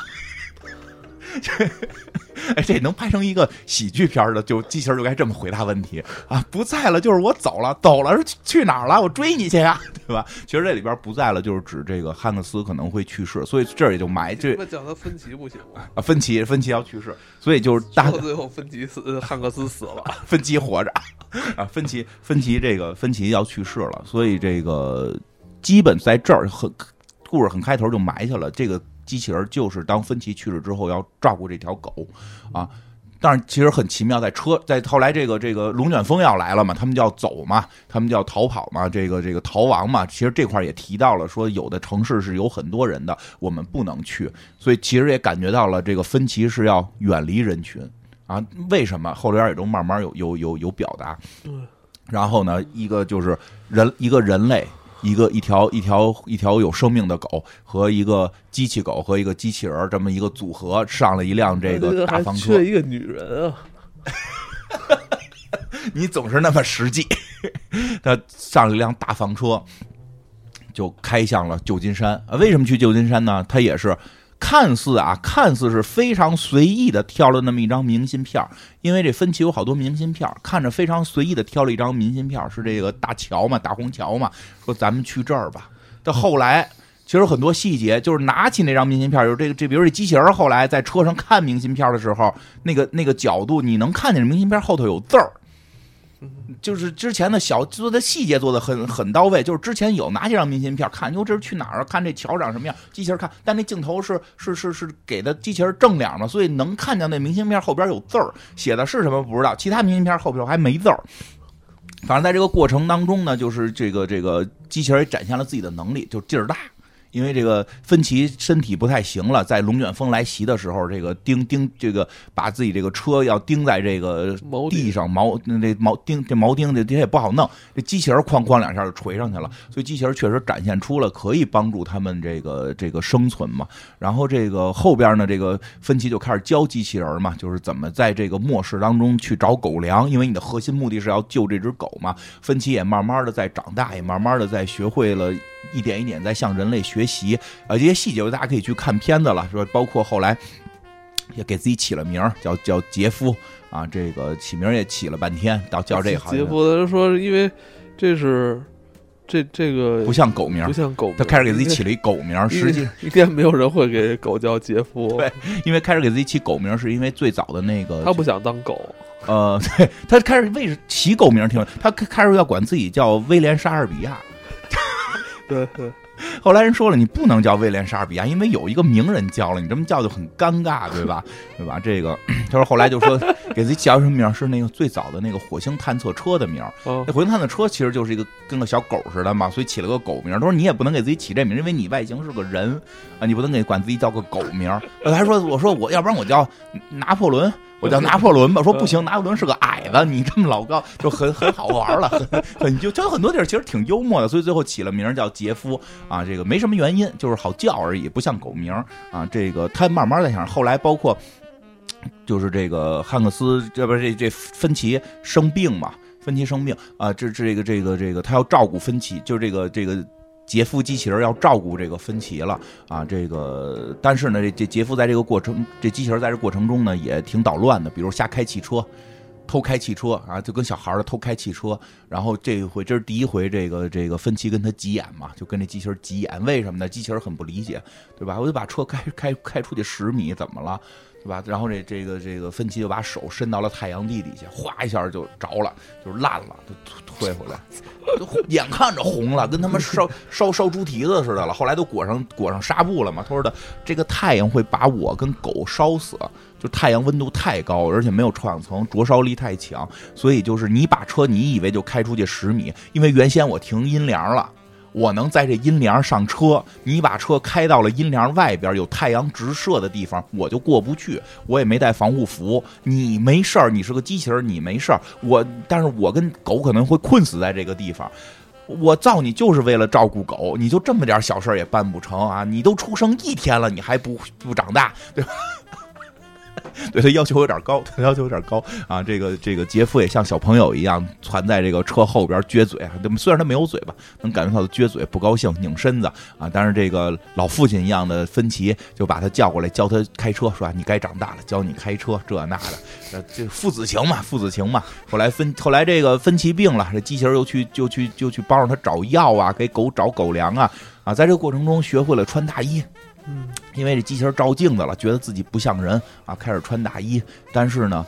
[LAUGHS] [LAUGHS] 哎，这能拍成一个喜剧片儿的，就机器人就该这么回答问题啊！不在了，就是我走了，走了是去去哪儿了？我追你去呀，[LAUGHS] 对吧？其实这里边不在了，就是指这个汉克斯可能会去世，所以这儿也就埋这那叫他芬奇不行吗？啊，芬奇芬奇要去世，所以就是大到最后芬奇死，呃汉克斯死了。[LAUGHS] 芬奇活着啊，芬奇芬奇这个芬奇要去世了，所以这个基本在这儿很故事很开头就埋下了，这个机器人就是当芬奇去世之后要照顾这条狗啊。但是其实很奇妙，在车在后来这个这个龙卷风要来了嘛，他们就要走嘛，他们就要逃跑嘛，这个这个逃亡嘛。其实这块儿也提到了，说有的城市是有很多人的，我们不能去，所以其实也感觉到了这个芬奇是要远离人群啊。为什么后边也都慢慢有有有有表达。然后呢，一个就是人一个人类，一个一条一条一条有生命的狗和一个机器狗和一个机器人儿这么一个组合，上了一辆这个大房车缺。一个女人啊！[LAUGHS] 你总是那么实际。他上了一辆大房车，就开向了旧金山。啊，为什么去旧金山呢？他也是看似啊，看似是非常随意的挑了那么一张明信片，因为这分歧有好多明信片，看着非常随意的挑了一张明信片，是这个大桥嘛，大虹桥嘛，说咱们去这儿吧。到后来。其实很多细节，就是拿起那张明信片，就是这个这，比如这机器人后来在车上看明信片的时候，那个那个角度，你能看见明信片后头有字儿，就是之前的小做的细节做的很很到位，就是之前有拿几张明信片看，哟这是去哪儿啊？看这桥长什么样？机器人看，但那镜头是是是是给的机器人正脸嘛，所以能看见那明信片后边有字儿，写的是什么不知道，其他明信片后边还没字儿。反正在这个过程当中呢，就是这个这个机器人也展现了自己的能力，就劲儿大。因为这个芬奇身体不太行了，在龙卷风来袭的时候，这个钉钉这个把自己这个车要钉在这个地上毛那这锚钉这毛钉这这也不好弄，这机器人哐哐两下就锤上去了，所以机器人确实展现出了可以帮助他们这个这个生存嘛。然后这个后边呢，这个芬奇就开始教机器人嘛，就是怎么在这个末世当中去找狗粮，因为你的核心目的是要救这只狗嘛。芬奇也慢慢的在长大，也慢慢的在学会了。一点一点在向人类学习，呃，这些细节大家可以去看片子了，说包括后来也给自己起了名儿，叫叫杰夫啊。这个起名儿也起了半天，到叫这个杰夫他说，因为这是这这个不像狗名儿不，像狗名，他开始给自己起了一狗名儿，实际应该没有人会给狗叫杰夫，[LAUGHS] 对因为开始给自己起狗名，是因为最早的那个他不想当狗，呃，[LAUGHS] 对他开始为起狗名儿挺，他开始要管自己叫威廉莎士比亚。对对，后来人说了，你不能叫威廉莎士比亚，因为有一个名人叫了，你这么叫就很尴尬，对吧？[LAUGHS] 对吧？这个他说后来就说给自己叫什么名儿，是那个最早的那个火星探测车的名那火星探测车其实就是一个跟个小狗似的嘛，所以起了个狗名儿。他说你也不能给自己起这名，因为你外形是个人啊，你不能给管自己叫个狗名儿。呃还说我说我要不然我叫拿破仑。我叫拿破仑吧，说不行，拿破仑是个矮子，你这么老高，就很很好玩了，[LAUGHS] 很很就就有很多地儿其实挺幽默的，所以最后起了名叫杰夫啊，这个没什么原因，就是好叫而已，不像狗名啊。这个他慢慢在想，后来包括就是这个汉克斯，这不是这这芬奇生病嘛，芬奇生病啊，这这个这个这个他要照顾芬奇，就是这个这个。杰夫机器人要照顾这个芬奇了啊，这个但是呢，这这杰夫在这个过程，这机器人在这过程中呢也挺捣乱的，比如瞎开汽车，偷开汽车啊，就跟小孩儿的偷开汽车。然后这回这是第一回，这个这个芬奇跟他急眼嘛，就跟这机器人急眼，为什么呢？机器人很不理解，对吧？我就把车开开开出去十米，怎么了？对吧？然后这这个这个芬奇就把手伸到了太阳地底下，哗一下就着了，就烂了，就退回来，就眼看着红了，跟他妈烧烧烧猪蹄子似的了。后来都裹上裹上纱布了嘛。他说的这个太阳会把我跟狗烧死，就太阳温度太高，而且没有臭氧层，灼烧力太强，所以就是你把车你以为就开出去十米，因为原先我停阴凉了。我能在这阴凉上车，你把车开到了阴凉外边有太阳直射的地方，我就过不去。我也没带防护服，你没事儿，你是个机器人，你没事儿。我，但是我跟狗可能会困死在这个地方。我造你就是为了照顾狗，你就这么点小事也办不成啊！你都出生一天了，你还不不长大，对吧？对他要求有点高，他 [LAUGHS] 要求有点高啊！这个这个杰夫也像小朋友一样攒在这个车后边撅嘴，虽然他没有嘴巴，能感觉到他撅嘴不高兴，拧身子啊。但是这个老父亲一样的芬奇就把他叫过来教他开车，说你该长大了，教你开车这那的，这父子情嘛，父子情嘛。后来芬后来这个芬奇病了，这机器人又去就去就去帮着他找药啊，给狗找狗粮啊啊，在这个过程中学会了穿大衣。嗯，因为这机器人照镜子了，觉得自己不像人啊，开始穿大衣。但是呢，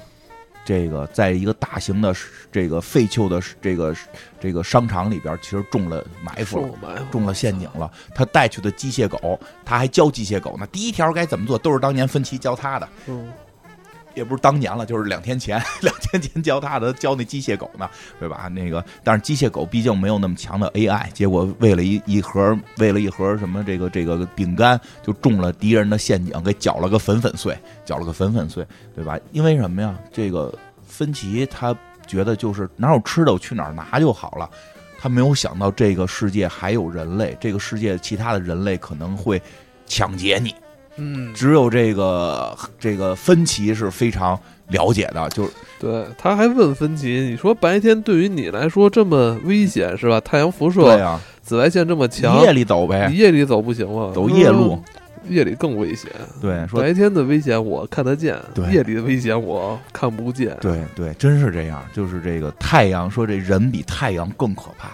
这个在一个大型的这个废旧的这个这个商场里边，其实中了埋伏了，中了陷阱了。他带去的机械狗，他还教机械狗呢。第一条该怎么做，都是当年芬奇教他的。嗯，也不是当年了，就是两天前，[LAUGHS] 两天前教他的，教那机械狗呢，对吧？那个，但是机械狗毕竟没有那么强的 AI，结果为了一一盒，为了一盒什么这个这个饼干，就中了敌人的陷阱，给搅了个粉粉碎，搅了个粉粉碎，对吧？因为什么呀？这个芬奇他觉得就是哪有吃的，我去哪儿拿就好了。他没有想到这个世界还有人类，这个世界其他的人类可能会抢劫你。嗯，只有这个这个芬奇是非常了解的，就是对，他还问芬奇，你说白天对于你来说这么危险是吧？太阳辐射、对呀、紫外线这么强，夜里走呗你，夜里走不行吗？走夜路。夜里更危险。对，说白天的危险我看得见，对夜里的危险我看不见。对对，真是这样，就是这个太阳，说这人比太阳更可怕，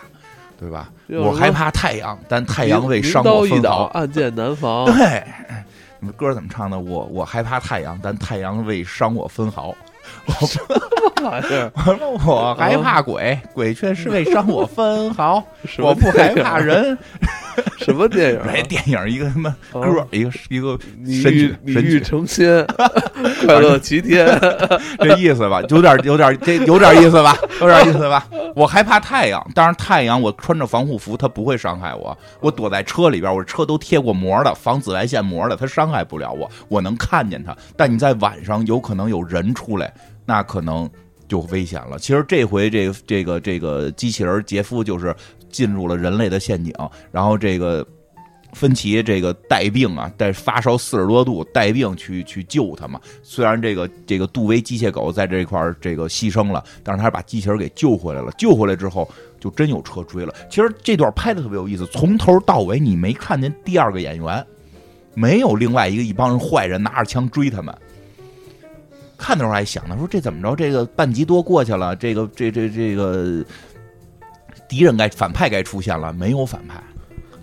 对吧？我害怕太阳，但太阳未伤我分毫。暗箭难防。对，你们歌怎么唱的？我我害怕太阳，但太阳未伤我分毫。[LAUGHS] 我说 [LAUGHS] 我害怕鬼，鬼却是未伤我分毫。[LAUGHS] 我不害怕人。[LAUGHS] 什么电影啊？这电影一个什么歌哦，一个一个你神神曲，成仙，[LAUGHS] 快乐齐天。这意思吧，有点有点这有点意思吧，有点意思吧。我害怕太阳，当然太阳我穿着防护服，它不会伤害我。我躲在车里边，我车都贴过膜的，防紫外线膜的，它伤害不了我，我能看见它。但你在晚上有可能有人出来，那可能就危险了。其实这回这个这个这个机器人杰夫就是进入了人类的陷阱，然后这个。芬奇这个带病啊，带发烧四十多度，带病去去救他嘛。虽然这个这个杜威机械狗在这一块儿这个牺牲了，但是他把机器人给救回来了。救回来之后，就真有车追了。其实这段拍的特别有意思，从头到尾你没看见第二个演员，没有另外一个一帮人坏人拿着枪追他们，看的时候还想呢，说这怎么着？这个半集多过去了，这个这这这个敌人该反派该出现了，没有反派，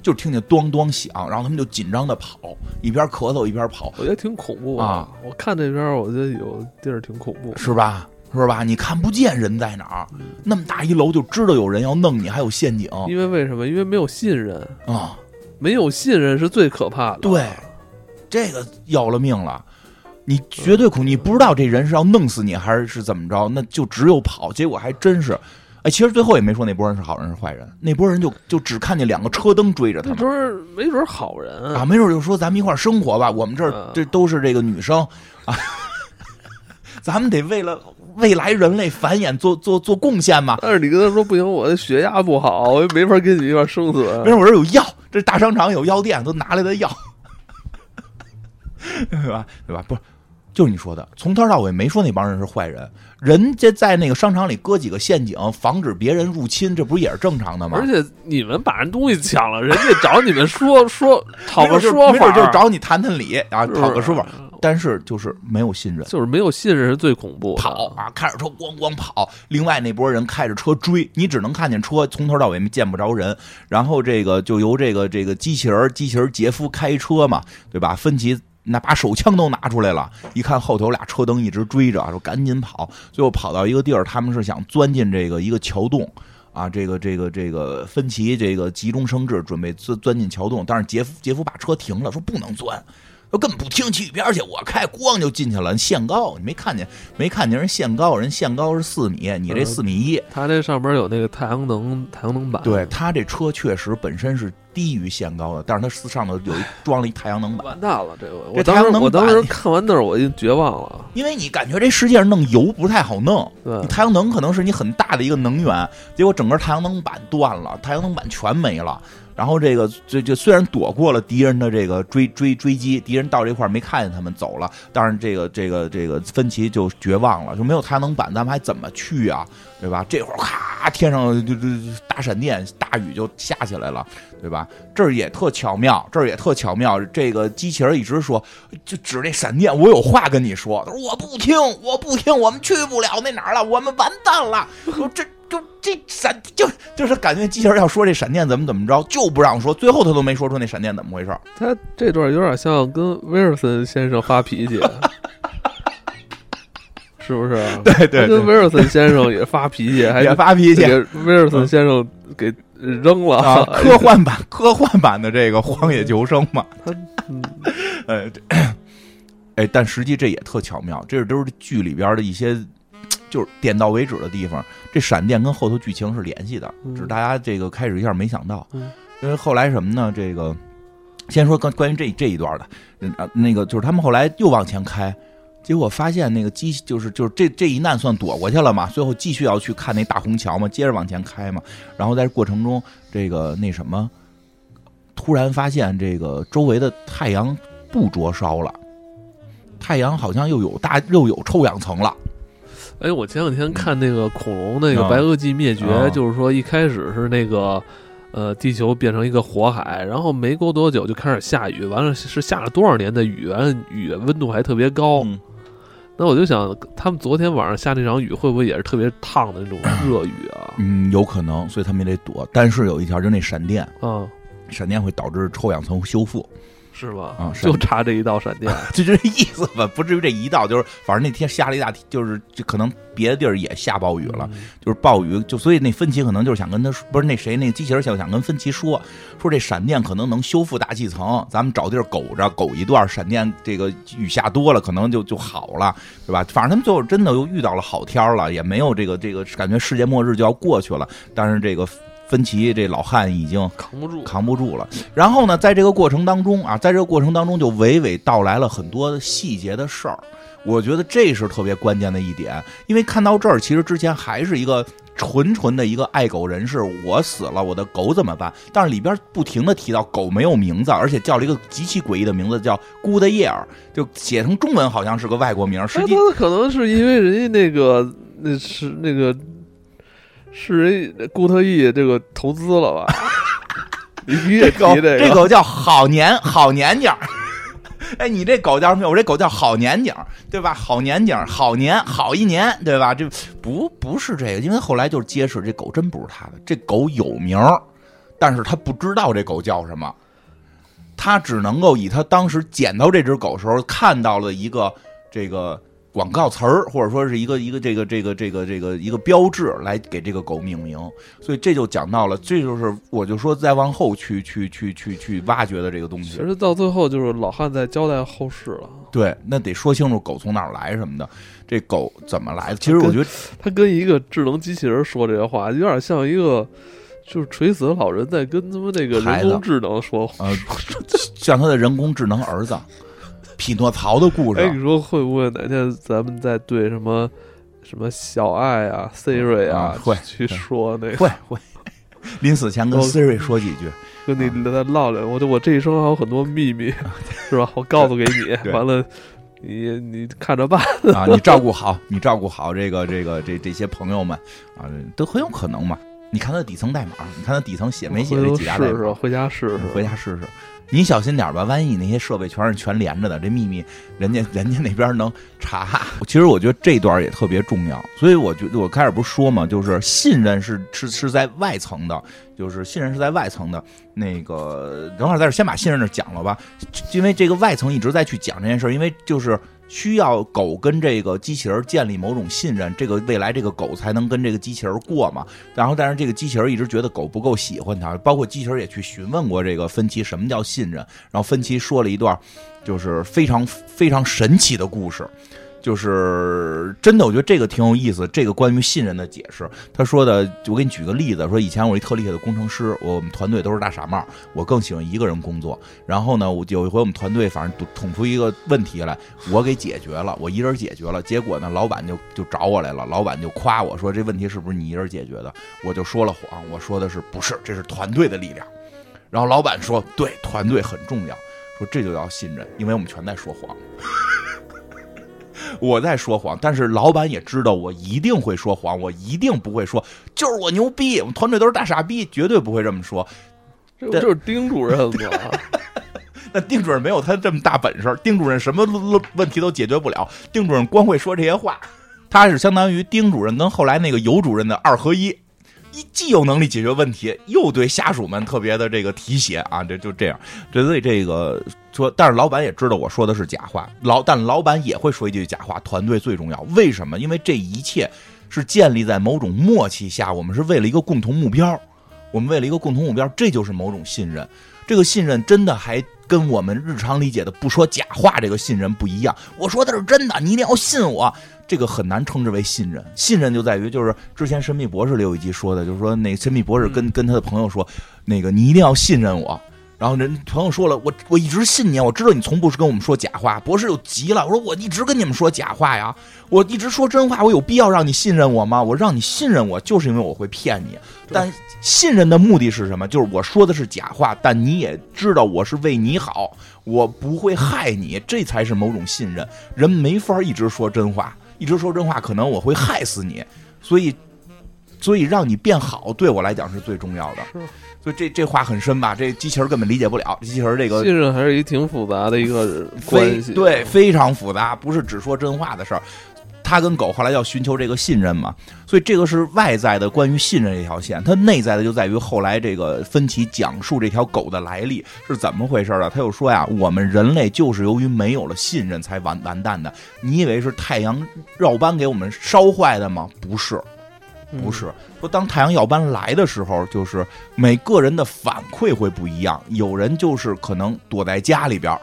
就听见咚咚响，然后他们就紧张的跑，一边咳嗽一边跑，我觉得挺恐怖啊！我看这边，我觉得有地儿挺恐怖，是吧？是吧？你看不见人在哪儿，那么大一楼就知道有人要弄你，还有陷阱。因为为什么？因为没有信任啊，没有信任是最可怕的。对，这个要了命了。你绝对恐，你不知道这人是要弄死你还是是怎么着，那就只有跑。结果还真是，哎，其实最后也没说那波人是好人是坏人，那波人就就只看见两个车灯追着他们。不是，没准好人啊，没准就说咱们一块生活吧，我们这儿这都是这个女生啊，[LAUGHS] 咱们得为了未来人类繁衍做做做贡献嘛。但是你跟他说不行，我的血压不好，我也没法跟你一块生存。没准我这有药，这大商场有药店，都拿来的药，[LAUGHS] 对吧？对吧？不是。就是你说的，从头到尾没说那帮人是坏人，人家在那个商场里搁几个陷阱，防止别人入侵，这不是也是正常的吗？而且你们把人东西抢了，人家找你们说 [LAUGHS] 说，讨个说法，就找你谈谈理啊，讨个说法。但是就是没有信任，就是没有信任是最恐怖。跑啊，开着车咣咣跑，另外那波人开着车追，你只能看见车，从头到尾没见不着人。然后这个就由这个这个机器人机器人杰夫开车嘛，对吧？芬奇。那把手枪都拿出来了，一看后头有俩车灯一直追着，说赶紧跑。最后跑到一个地儿，他们是想钻进这个一个桥洞，啊，这个这个这个芬奇这个急中生智，准备钻钻进桥洞，但是杰夫杰夫把车停了，说不能钻。我根本不听，去一边去！我开，咣就进去了。限高，你没看见？没看见人限高？人限高是四米，你这四米一。他这上边有那个太阳能太阳能板。对他这车确实本身是低于限高的，但是它上头有一装了一太阳能板。完蛋了，这个这太阳能我当时看完那儿我已经绝望了，因为你感觉这世界上弄油不太好弄。对，你太阳能可能是你很大的一个能源，结果整个太阳能板断了，太阳能板全没了。然后这个这这虽然躲过了敌人的这个追追追击，敌人到这块没看见他们走了，但是这个这个这个芬奇就绝望了，就没有太阳能板，咱们还怎么去啊？对吧？这会儿咔，天上就就大闪电，大雨就下起来了，对吧？这儿也特巧妙，这儿也特巧妙。这个机器人一直说，就指那闪电，我有话跟你说。他说我不听，我不听，我们去不了那哪儿了，我们完蛋了。说这。就这闪就就是感觉机器人要说这闪电怎么怎么着，就不让说，最后他都没说出那闪电怎么回事。他这段有点像跟威尔森先生发脾气，[LAUGHS] 是不是？对对，跟威尔森先生也发脾气，[LAUGHS] 还发脾气，威尔森先生给扔了。啊、科幻版 [LAUGHS] 科幻版的这个荒野求生嘛，他呃，哎，但实际这也特巧妙，这是都是剧里边的一些。就是点到为止的地方，这闪电跟后头剧情是联系的，只是大家这个开始一下没想到，因为后来什么呢？这个先说关关于这这一段的，啊，那个就是他们后来又往前开，结果发现那个机就是就是这这一难算躲过去了嘛，最后继续要去看那大红桥嘛，接着往前开嘛，然后在过程中这个那什么，突然发现这个周围的太阳不灼烧了，太阳好像又有大又有臭氧层了。哎，我前两天看那个恐龙那个白垩纪灭绝，就是说一开始是那个，呃，地球变成一个火海，然后没过多久就开始下雨，完了是下了多少年的雨，完了雨温度还特别高。那我就想，他们昨天晚上下那场雨会不会也是特别烫的那种热雨啊？嗯，有可能，所以他们也得躲。但是有一条，就那闪电啊，闪电会导致臭氧层修复。是吧？啊，就差这一道闪电，[LAUGHS] 就这意思吧。[LAUGHS] 不至于这一道，就是反正那天下了一大，就是就可能别的地儿也下暴雨了，就是暴雨。就所以那芬奇可能就是想跟他说，不是那谁那个机器人想想跟芬奇说，说这闪电可能能修复大气层，咱们找地儿苟着苟一段，闪电这个雨下多了，可能就就好了，对吧？反正他们最后真的又遇到了好天了，也没有这个这个感觉世界末日就要过去了，但是这个。芬奇这老汉已经扛不住，扛不住了。然后呢，在这个过程当中啊，在这个过程当中就娓娓道来了很多细节的事儿。我觉得这是特别关键的一点，因为看到这儿，其实之前还是一个纯纯的一个爱狗人士。我死了，我的狗怎么办？但是里边不停的提到狗没有名字，而且叫了一个极其诡异的名字，叫 Good Year，就写成中文好像是个外国名。实际可能是因为人家那个那是那个。是人固特异这个投资了吧？[LAUGHS] 这狗这狗叫好年好年景哎，你这狗叫什么？我这狗叫好年景，对吧？好年景，好年，好一年，对吧？这不不是这个，因为后来就是揭示这狗真不是他的，这狗有名但是他不知道这狗叫什么，他只能够以他当时捡到这只狗时候看到了一个这个。广告词儿，或者说是一个一个这个这个这个这个一个标志来给这个狗命名，所以这就讲到了，这就是我就说再往后去去去去去挖掘的这个东西。其实到最后就是老汉在交代后事了。对，那得说清楚狗从哪儿来什么的，这狗怎么来的？其实我觉得他跟一个智能机器人说这些话，有点像一个就是垂死的老人在跟他们那个人工智能说话，像他的人工智能儿子。匹诺曹的故事，哎，你说会不会哪天咱们再对什么什么小爱啊、Siri 啊，会去说那个？会会，[LAUGHS] 临死前跟 Siri 说几句，跟你再唠唠。我就我这一生还有很多秘密，[LAUGHS] 是吧？我告诉给你，完了你你看着办啊！你照顾好，[LAUGHS] 你照顾好这个这个这这些朋友们啊，都很有可能嘛。你看他底层代码，你看他底层写没写这几大代码？回家试试，回家试试。你小心点吧，万一你那些设备全是全连着的，这秘密人家人家那边能查。其实我觉得这段也特别重要，所以我觉得我开始不是说嘛，就是信任是是是在外层的，就是信任是在外层的。那个等会儿在这先把信任的讲了吧，因为这个外层一直在去讲这件事，因为就是。需要狗跟这个机器人建立某种信任，这个未来这个狗才能跟这个机器人过嘛。然后，但是这个机器人一直觉得狗不够喜欢它，包括机器人也去询问过这个芬奇什么叫信任。然后芬奇说了一段，就是非常非常神奇的故事。就是真的，我觉得这个挺有意思。这个关于信任的解释，他说的，我给你举个例子，说以前我一特厉害的工程师，我们团队都是大傻帽，我更喜欢一个人工作。然后呢，我有一回我们团队反正捅出一个问题来，我给解决了，我一人解决了。结果呢，老板就就找我来了，老板就夸我说这问题是不是你一人解决的？我就说了谎，我说的是不是？这是团队的力量。然后老板说，对，团队很重要，说这就要信任，因为我们全在说谎。我在说谎，但是老板也知道我一定会说谎，我一定不会说，就是我牛逼，我们团队都是大傻逼，绝对不会这么说。这不就是丁主任吗？[LAUGHS] 那丁主任没有他这么大本事，丁主任什么问题都解决不了，丁主任光会说这些话，他是相当于丁主任跟后来那个尤主任的二合一。既有能力解决问题，又对下属们特别的这个提携啊，这就这样。所以这个说，但是老板也知道我说的是假话，老但老板也会说一句假话。团队最重要，为什么？因为这一切是建立在某种默契下，我们是为了一个共同目标，我们为了一个共同目标，这就是某种信任。这个信任真的还跟我们日常理解的不说假话这个信任不一样。我说的是真的，你一定要信我。这个很难称之为信任，信任就在于就是之前神秘博士里有一集说的，就是说那神秘博士跟跟他的朋友说，那个你一定要信任我。然后人朋友说了，我我一直信你，我知道你从不是跟我们说假话。博士又急了，我说我一直跟你们说假话呀，我一直说真话，我有必要让你信任我吗？我让你信任我，就是因为我会骗你。但信任的目的是什么？就是我说的是假话，但你也知道我是为你好，我不会害你，这才是某种信任。人没法一直说真话。一直说真话，可能我会害死你，所以，所以让你变好，对我来讲是最重要的。所以这这话很深吧？这机器人根本理解不了。机器人这个信任还是一挺复杂的一个关系，对，非常复杂，不是只说真话的事儿。他跟狗后来要寻求这个信任嘛，所以这个是外在的关于信任这条线，它内在的就在于后来这个芬奇讲述这条狗的来历是怎么回事了？他又说呀，我们人类就是由于没有了信任才完完蛋的。你以为是太阳绕斑给我们烧坏的吗？不是，不是。说当太阳耀斑来的时候，就是每个人的反馈会不一样，有人就是可能躲在家里边，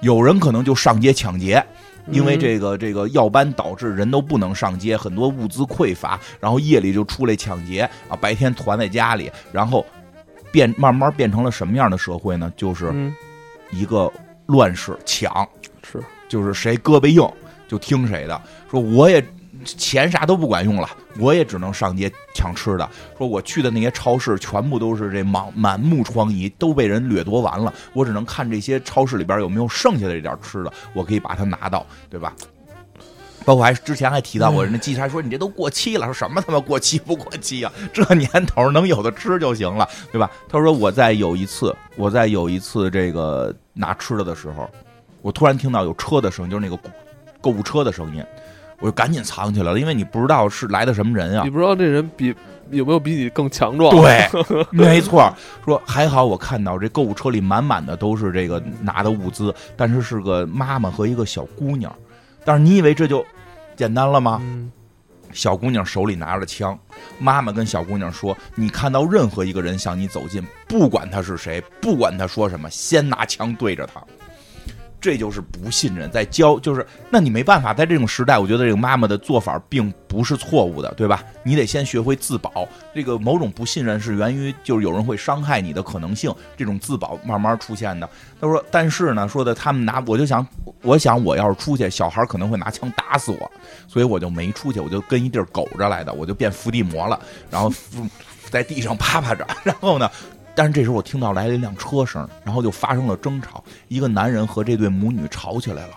有人可能就上街抢劫。因为这个这个耀斑导致人都不能上街，很多物资匮乏，然后夜里就出来抢劫啊，白天团在家里，然后变慢慢变成了什么样的社会呢？就是一个乱世抢，是就是谁胳膊硬就听谁的，说我也。钱啥都不管用了，我也只能上街抢吃的。说我去的那些超市全部都是这满满目疮痍，都被人掠夺完了。我只能看这些超市里边有没有剩下的这点吃的，我可以把它拿到，对吧？包括还之前还提到过，人家机器还说你这都过期了，说什么他妈过期不过期啊？这年头能有的吃就行了，对吧？他说我在有一次，我在有一次这个拿吃的的时候，我突然听到有车的声音，就是那个购物车的声音，我就赶紧藏起来了，因为你不知道是来的什么人啊你。不知道这人比有没有比你更强壮？对，[LAUGHS] 没错。说还好，我看到这购物车里满满的都是这个拿的物资，但是是个妈妈和一个小姑娘。但是你以为这就简单了吗？嗯，小姑娘手里拿着枪，妈妈跟小姑娘说：“你看到任何一个人向你走近，不管他是谁，不管他说什么，先拿枪对着他。”这就是不信任，在教就是，那你没办法，在这种时代，我觉得这个妈妈的做法并不是错误的，对吧？你得先学会自保。这个某种不信任是源于就是有人会伤害你的可能性，这种自保慢慢出现的。他说，但是呢，说的他们拿，我就想，我想我要是出去，小孩可能会拿枪打死我，所以我就没出去，我就跟一地儿苟着来的，我就变伏地魔了，然后在地上趴趴着，然后呢。但是这时候我听到来了一辆车声，然后就发生了争吵，一个男人和这对母女吵起来了。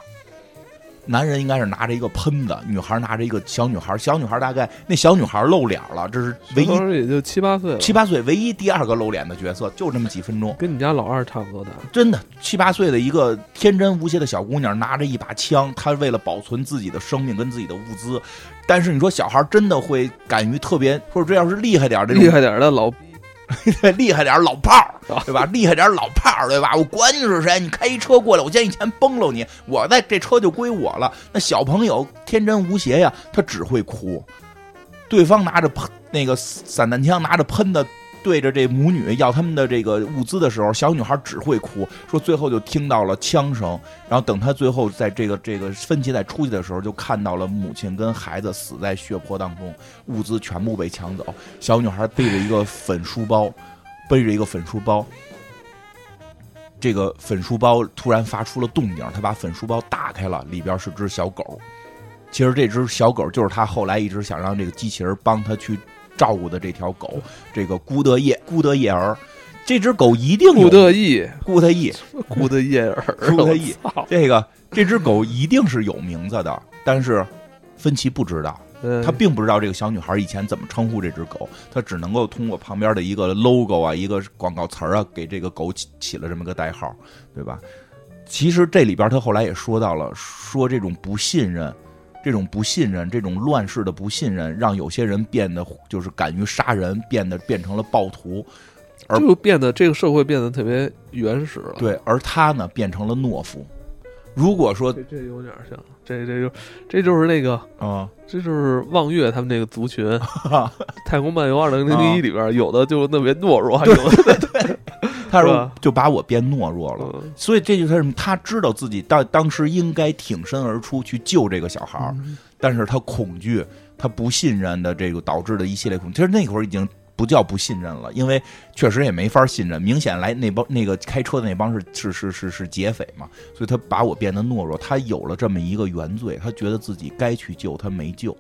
男人应该是拿着一个喷子，女孩拿着一个小女孩，小女孩大概那小女孩露脸了，这是唯一当时也就七八岁，七八岁唯一第二个露脸的角色，就这么几分钟，跟你家老二差不多大。真的七八岁的一个天真无邪的小姑娘，拿着一把枪，她为了保存自己的生命跟自己的物资，但是你说小孩真的会敢于特别，或者这要是厉害点儿这种厉害点的老对，[LAUGHS] 厉害点老炮儿，对吧？厉害点老炮儿，对吧？我管你是谁，你开一车过来，我先一钱崩了你，我在这车就归我了。那小朋友天真无邪呀，他只会哭。对方拿着喷那个散弹枪，拿着喷的对着这母女要他们的这个物资的时候，小女孩只会哭。说最后就听到了枪声，然后等他最后在这个这个分歧在出去的时候，就看到了母亲跟孩子死在血泊当中，物资全部被抢走。小女孩背着一个粉书包，背着一个粉书包。这个粉书包突然发出了动静，她把粉书包打开了，里边是只小狗。其实这只小狗就是她后来一直想让这个机器人帮她去照顾的这条狗，这个孤德叶孤德叶儿。这只狗一定有顾德义，孤德义，孤德叶儿，[LAUGHS] 顾德义这个这只狗一定是有名字的，但是芬奇不知道。嗯他并不知道这个小女孩以前怎么称呼这只狗，他只能够通过旁边的一个 logo 啊，一个广告词儿啊，给这个狗起起了这么个代号，对吧？其实这里边他后来也说到了，说这种不信任，这种不信任，这种乱世的不信任，让有些人变得就是敢于杀人，变得变成了暴徒，而就变得这个社会变得特别原始了。对，而他呢变成了懦夫。如果说这这有点像，这这就这就是那个，啊、这就是望月他们那个族群，[LAUGHS]《太空漫游二零零一》里边有的就特别懦弱，有的他说就把我变懦弱了。嗯所以这就是？他知道自己当当时应该挺身而出去救这个小孩儿，但是他恐惧，他不信任的这个导致的一系列恐惧。其实那会儿已经不叫不信任了，因为确实也没法信任。明显来那帮那个开车的那帮是是是是是劫匪嘛，所以他把我变得懦弱。他有了这么一个原罪，他觉得自己该去救，他没救。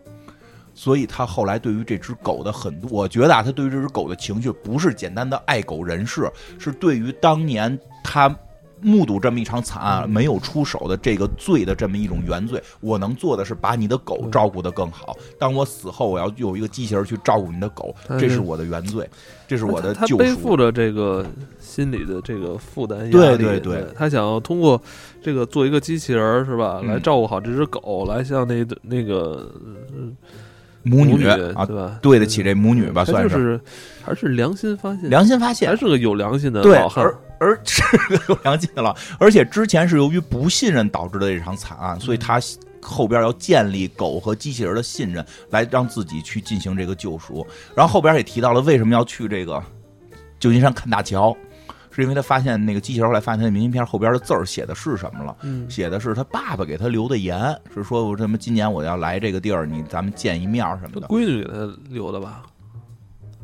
所以他后来对于这只狗的很多，我觉得啊，他对于这只狗的情绪不是简单的爱狗人士，是对于当年他目睹这么一场惨案没有出手的这个罪的这么一种原罪。我能做的是把你的狗照顾得更好。当我死后，我要有一个机器人去照顾你的狗，这是我的原罪，这是我的他救赎背负。着这个心理的这个负担对对对他想要通过这个做一个机器人是吧，嗯来照顾好这只狗，来像那那个母女啊，对吧？对得起这母女吧，算是还是良心发现，良心发现还。是个有良心的对，老汉而。而 [LAUGHS] 是个有良心的了，而且之前是由于不信任导致的这场惨案，所以他后边要建立狗和机器人的信任，来让自己去进行这个救赎。然后后边也提到了为什么要去这个旧金山看大桥，是因为他发现那个机器人后来发现他的明信片后边的字儿写的是什么了。嗯，写的是他爸爸给他留的言，是说我什么今年我要来这个地儿，你咱们见一面什么的。他闺女给他留的吧？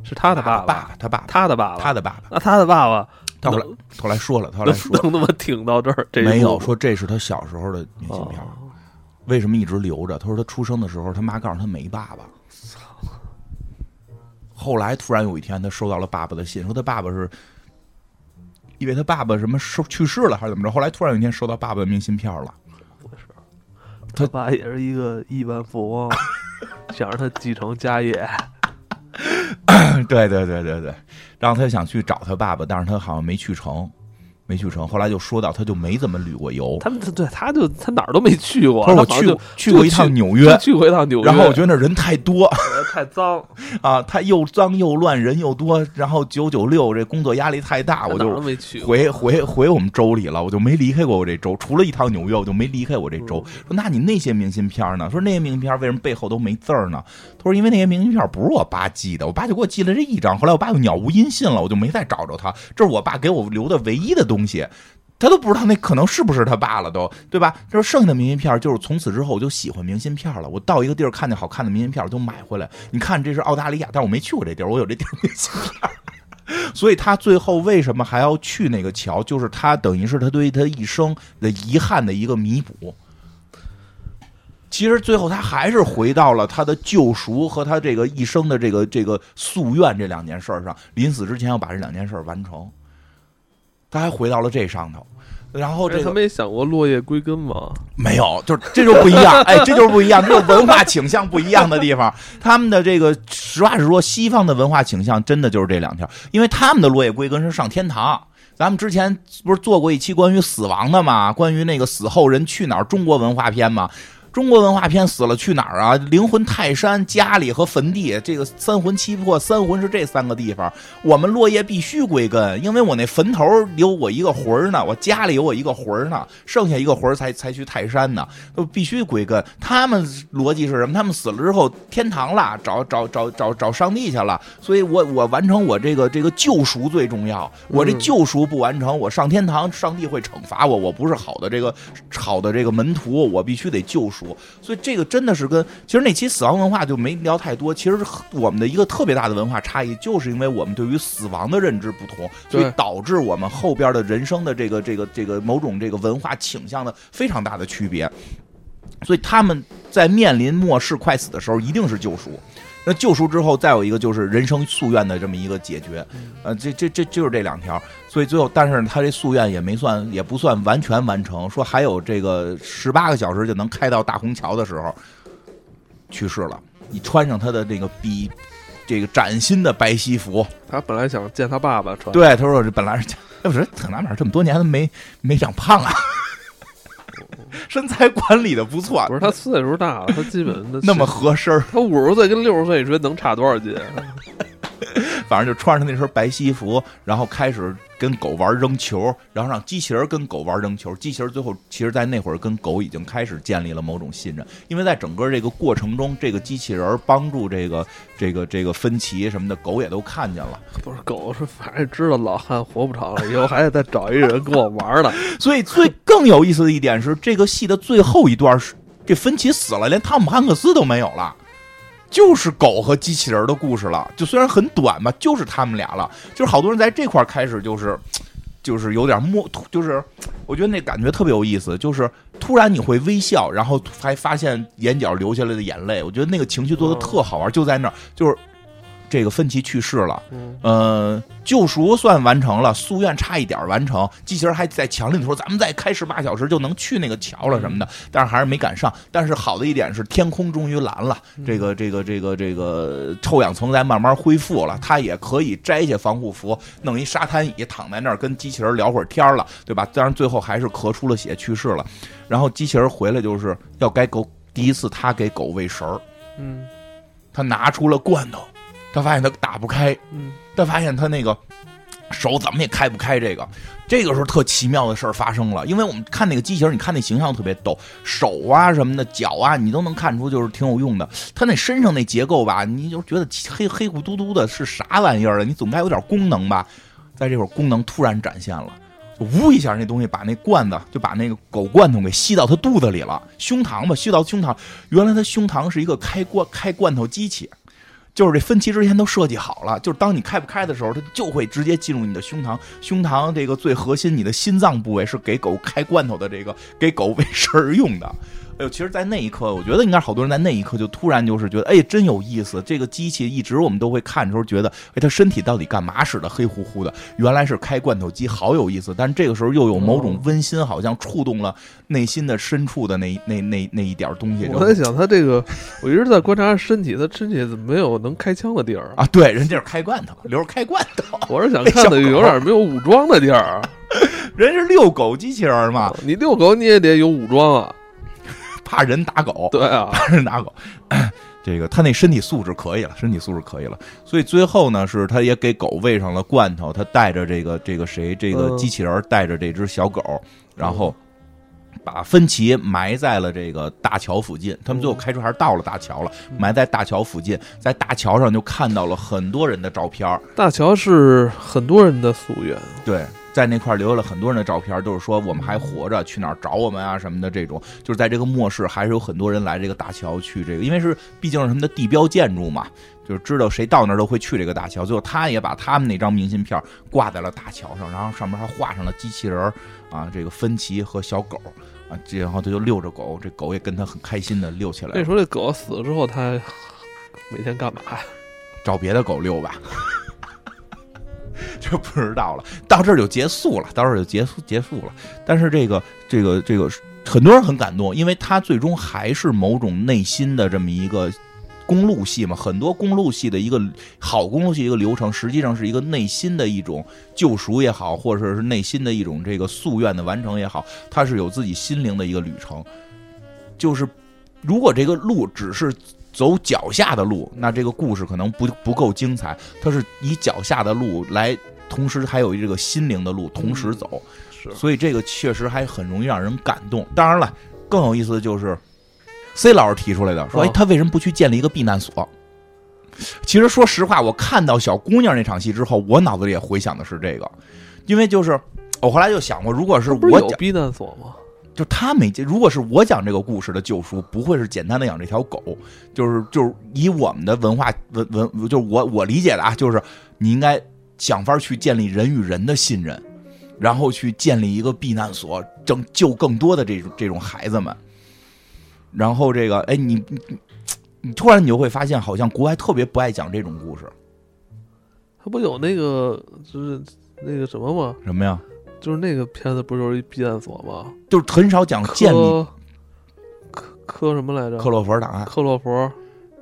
是他的爸爸爸，他爸爸，他的爸爸，他的爸爸。那他的爸爸他后来后来说了，他后来说能他妈挺到这儿？这没有说这是他小时候的明信片。哦为什么一直留着？他说他出生的时候，他妈告诉他没爸爸。后来突然有一天，他收到了爸爸的信，说他爸爸是，以为他爸爸什么收去世了还是怎么着？后来突然有一天收到爸爸的明信片了。他爸也是一个亿万富翁，想让他继承家业。[LAUGHS] 对对对对对，然后他想去找他爸爸，但是他好像没去成。没去成。后来就说到，他就没怎么旅过游。他们对，他就他哪儿都没去过。他说我去就去过一趟纽约，去过一趟纽约。然后我觉得那人太多，[LAUGHS] 太脏 [LAUGHS] 啊，他又脏又乱，人又多。然后九九六这工作压力太大，我就回回回我们州里了，我就没离开过我这州。除了一趟纽约，我就没离开我这州。说那你那些明信片呢？说那些明信片为什么背后都没字儿呢？他说因为那些明信片不是我爸寄的，我爸就给我寄了这一张。后来我爸又鸟无音信了，我就没再找着他。这是我爸给我留的唯一的东东西。他都不知道那可能是不是他爸了，都对吧？他说剩下的明信片就是从此之后我就喜欢明信片了。我到一个地儿看见好看的明信片，我就买回来。你看这是澳大利亚，但我没去过这地儿，我有这地儿明信片。所以他最后为什么还要去那个桥？就是他等于是他对他一生的遗憾的一个弥补。其实最后他还是回到了他的救赎和他这个一生的这个这个夙愿这两件事上。临死之前要把这两件事完成。他还回到了这上头，然后这他没想过落叶归根吗？没有，就是这就不一样，哎，这就是不一样，这是文化倾向不一样的地方。[LAUGHS] 他们的这个实话实说，西方的文化倾向真的就是这两条，因为他们的落叶归根是上天堂。咱们之前不是做过一期关于死亡的吗？关于那个死后人去哪儿中国文化篇吗？中国文化片死了去哪儿啊？灵魂泰山、家里和坟地，这个三魂七魄，三魂是这三个地方。我们落叶必须归根，因为我那坟头有我一个魂儿呢，我家里有我一个魂儿呢，剩下一个魂儿才才去泰山呢，都必须归根。他们逻辑是什么？他们死了之后天堂了，找找找找找上帝去了。所以我我完成我这个这个救赎最重要。我这救赎不完成，我上天堂，上帝会惩罚我。我不是好的这个好的这个门徒，我必须得救赎。所以这个真的是跟其实那期死亡文化就没聊太多。其实我们的一个特别大的文化差异，就是因为我们对于死亡的认知不同，所以导致我们后边的人生的这个这个这个某种这个文化倾向的非常大的区别。所以他们在面临末世快死的时候，一定是救赎。那救赎之后，再有一个就是人生夙愿的这么一个解决，呃，这这这就是这两条。所以最后，但是他这夙愿也没算，也不算完全完成。说还有这个十八个小时就能开到大虹桥的时候，去世了。你穿上他的这个比这个崭新的白西服，他本来想见他爸爸穿。对，他说这本来是，哎，不是特纳闷，这么多年都没没长胖啊。[LAUGHS] 身材管理的不错，不是他岁数大了，他基本那么合身他五十岁跟六十岁，你说能差多少斤？[LAUGHS] 反正就穿上那身白西服，然后开始。跟狗玩扔球，然后让机器人跟狗玩扔球。机器人最后其实，在那会儿跟狗已经开始建立了某种信任，因为在整个这个过程中，这个机器人帮助这个这个这个分歧什么的，狗也都看见了。不是狗是反正知道老汉活不长了，以后还得再找一人跟我玩了。[LAUGHS] 所以最更有意思的一点是，这个戏的最后一段是这分歧死了，连汤姆汉克斯都没有了。就是狗和机器人的故事了，就虽然很短吧，就是他们俩了。就是好多人在这块开始，就是，[TSK] 就是有点摸，就是我觉得那感觉特别有意思，就是突然你会微笑，然后还发现眼角流下来的眼泪，我觉得那个情绪做的特好玩，就在那儿，就是。这个芬奇去世了，嗯，救赎算完成了，夙愿差一点完成。机器人还在墙里说：“咱们再开十八小时就能去那个桥了什么的。”但是还是没赶上。但是好的一点是，天空终于蓝了，这个这个这个这个臭氧层在慢慢恢复了，他也可以摘下防护服，弄一沙滩椅躺在那儿跟机器人聊会儿天了，对吧？当然最后还是咳出了血去世了。然后机器人回来就是要该狗第一次他给狗喂食儿，嗯，他拿出了罐头。他发现他打不开，他发现他那个手怎么也开不开。这个，这个时候特奇妙的事儿发生了，因为我们看那个机器人，你看那形象特别逗，手啊什么的，脚啊，你都能看出就是挺有用的。他那身上那结构吧，你就觉得黑黑乎嘟嘟的，是啥玩意儿啊？你总该有点功能吧？在这会儿，功能突然展现了，呜一下，那东西把那罐子就把那个狗罐头给吸到他肚子里了，胸膛吧，吸到胸膛。原来他胸膛是一个开罐开罐头机器。就是这分期之前都设计好了，就是当你开不开的时候，它就会直接进入你的胸膛。胸膛这个最核心，你的心脏部位是给狗开罐头的，这个给狗喂食用的。哎呦，其实，在那一刻，我觉得应该好多人在那一刻就突然就是觉得，哎，真有意思。这个机器一直我们都会看的时候，觉得，哎，它身体到底干嘛使的？黑乎乎的，原来是开罐头机，好有意思。但是这个时候又有某种温馨，好像触动了内心的深处的那 [LAUGHS] 那那那一点东西。我在想，他这个，我一直在观察身体，他身体怎么没有能开枪的地儿啊？对，人家是开罐头，留着开罐头。[LAUGHS] 我是想看的有点没有武装的地儿。[LAUGHS] 人是遛狗机器人嘛，你遛狗你也得有武装啊，怕人打狗，对啊，怕人打狗。[CLEARS THROAT] 这个他那身体素质可以了，身体素质可以了，所以最后呢，是他也给狗喂上了罐头，他带着这个这个谁，这个嗯。机器人带着这只小狗，然后把芬奇埋在了这个大桥附近。他们最后开车还是到了大桥了，埋在大桥附近，在大桥上就看到了很多人的照片，大桥是很多人的夙愿，对。在那块儿留了很多人的照片，都是说我们还活着，去哪儿找我们啊什么的。这种就是在这个末世，还是有很多人来这个大桥去这个，因为是毕竟是他们的地标建筑嘛，就是知道谁到那儿都会去这个大桥。最后他也把他们那张明信片挂在了大桥上，然后上面还画上了机器人儿啊，这个芬奇和小狗啊，然后他就遛着狗，这狗也跟他很开心的遛起来了。那时候这狗死了之后，他每天干嘛呀？找别的狗遛吧，[LAUGHS] 就不知道了。到这儿就结束了，到这儿就结束结束了。但是这个这个这个，很多人很感动，因为他最终还是某种内心的这么一个。公路戏嘛，很多公路戏的一个好公路戏一个流程，实际上是一个内心的一种救赎也好，或者是内心的一种这个夙愿的完成也好，它是有自己心灵的一个旅程。就是如果这个路只是走脚下的路，那这个故事可能不不够精彩。它是以脚下的路来，同时还有这个心灵的路同时走，是所以这个确实还很容易让人感动。当然了，更有意思的就是，C 老师提出来的，说：“哎哦，他为什么不去建立一个避难所？”其实说实话，我看到小姑娘那场戏之后，我脑子里也回想的是这个，因为就是我后来就想过，如果是我，有避难所吗？就他没，如果是我讲这个故事的救赎，不会是简单的养这条狗，就是就是以我们的文化文文，就是我我理解的啊，就是你应该想法去建立人与人的信任，然后去建立一个避难所，拯救更多的这种这种孩子们。然后这个，哎，你你你你突然你就会发现，好像国外特别不爱讲这种故事，他不有那个就是那个什么吗？什么呀？就是那个片子不就是一避难所吗？就是很少讲建立科科科什么来着？克洛弗档案。克洛弗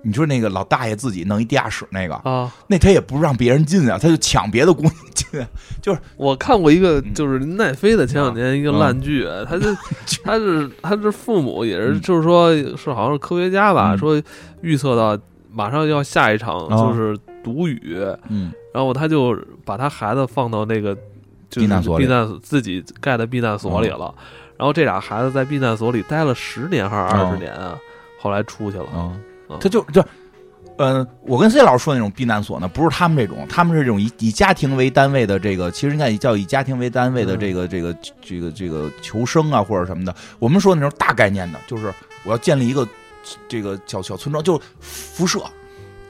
你说那个老大爷自己弄一地下室那个，啊，那他也不让别人进啊，他就抢别的姑娘进就是。[LAUGHS] 我看过一个嗯就是奈飞的前两年一个嗯烂剧，他就 [LAUGHS] 他是他是父母也是就是说是好像是科学家吧，嗯说预测到马上要下一场啊就是毒雨，嗯然后他就把他孩子放到那个就是避难所避难所自己盖的避难所里了，然后这俩孩子在避难所里待了十年还是二十年啊，后来出去了，他就就。嗯，我跟 C 老师说那种避难所呢，不是他们这种，他们是这种以以家庭为单位的这个，其实应该叫以家庭为单位的嗯这个、这个这个这个求生啊或者什么的。我们说那种大概念的，就是我要建立一个这个小小村庄，就是辐射。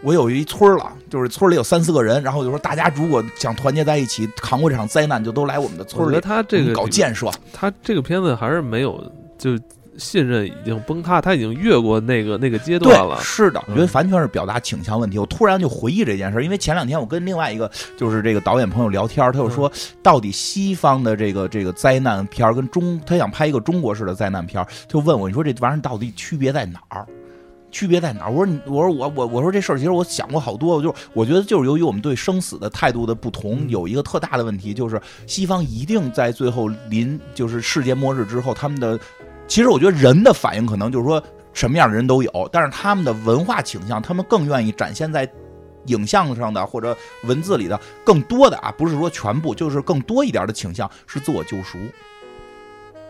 我有一村儿了，就是村里有三四个人，然后就说大家如果想团结在一起扛过这场灾难，就都来我们的我觉得他这个搞建设。他这个片子还是没有就信任已经崩塌，他已经越过那个那个阶段了，。是的，我嗯觉得完全是表达倾向问题。我突然就回忆这件事儿，因为前两天我跟另外一个就是这个导演朋友聊天，他就说，到底西方的这个这个灾难片儿跟中，他想拍一个中国式的灾难片儿，就问我，你说这玩意儿到底区别在哪儿？区别在哪儿？我说你，我说我我我说这事儿，其实我想过好多，我就我觉得就是由于我们对生死的态度的不同，嗯有一个特大的问题，就是西方一定在最后临就是世界末日之后，他们的其实我觉得人的反应可能就是说什么样的人都有，但是他们的文化倾向，他们更愿意展现在影像上的或者文字里的更多的啊，不是说全部，就是更多一点的倾向是自我救赎。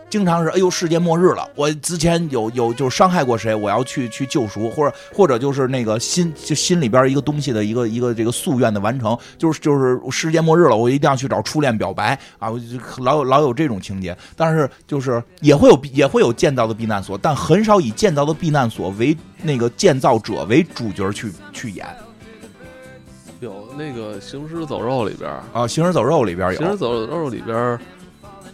经常是哎呦世界末日了，我之前有有就是伤害过谁，我要去去救赎，或者或者就是那个心就心里边一个东西的一个一个这个夙愿的完成，就是就是世界末日了，我一定要去找初恋表白啊，我就老有老有这种情节，但是就是也会有也会有建造的避难所，但很少以建造的避难所为那个建造者为主角去去演。有那个《行尸走肉》里边，啊，《行尸走肉》里边有《行尸，走肉》里边儿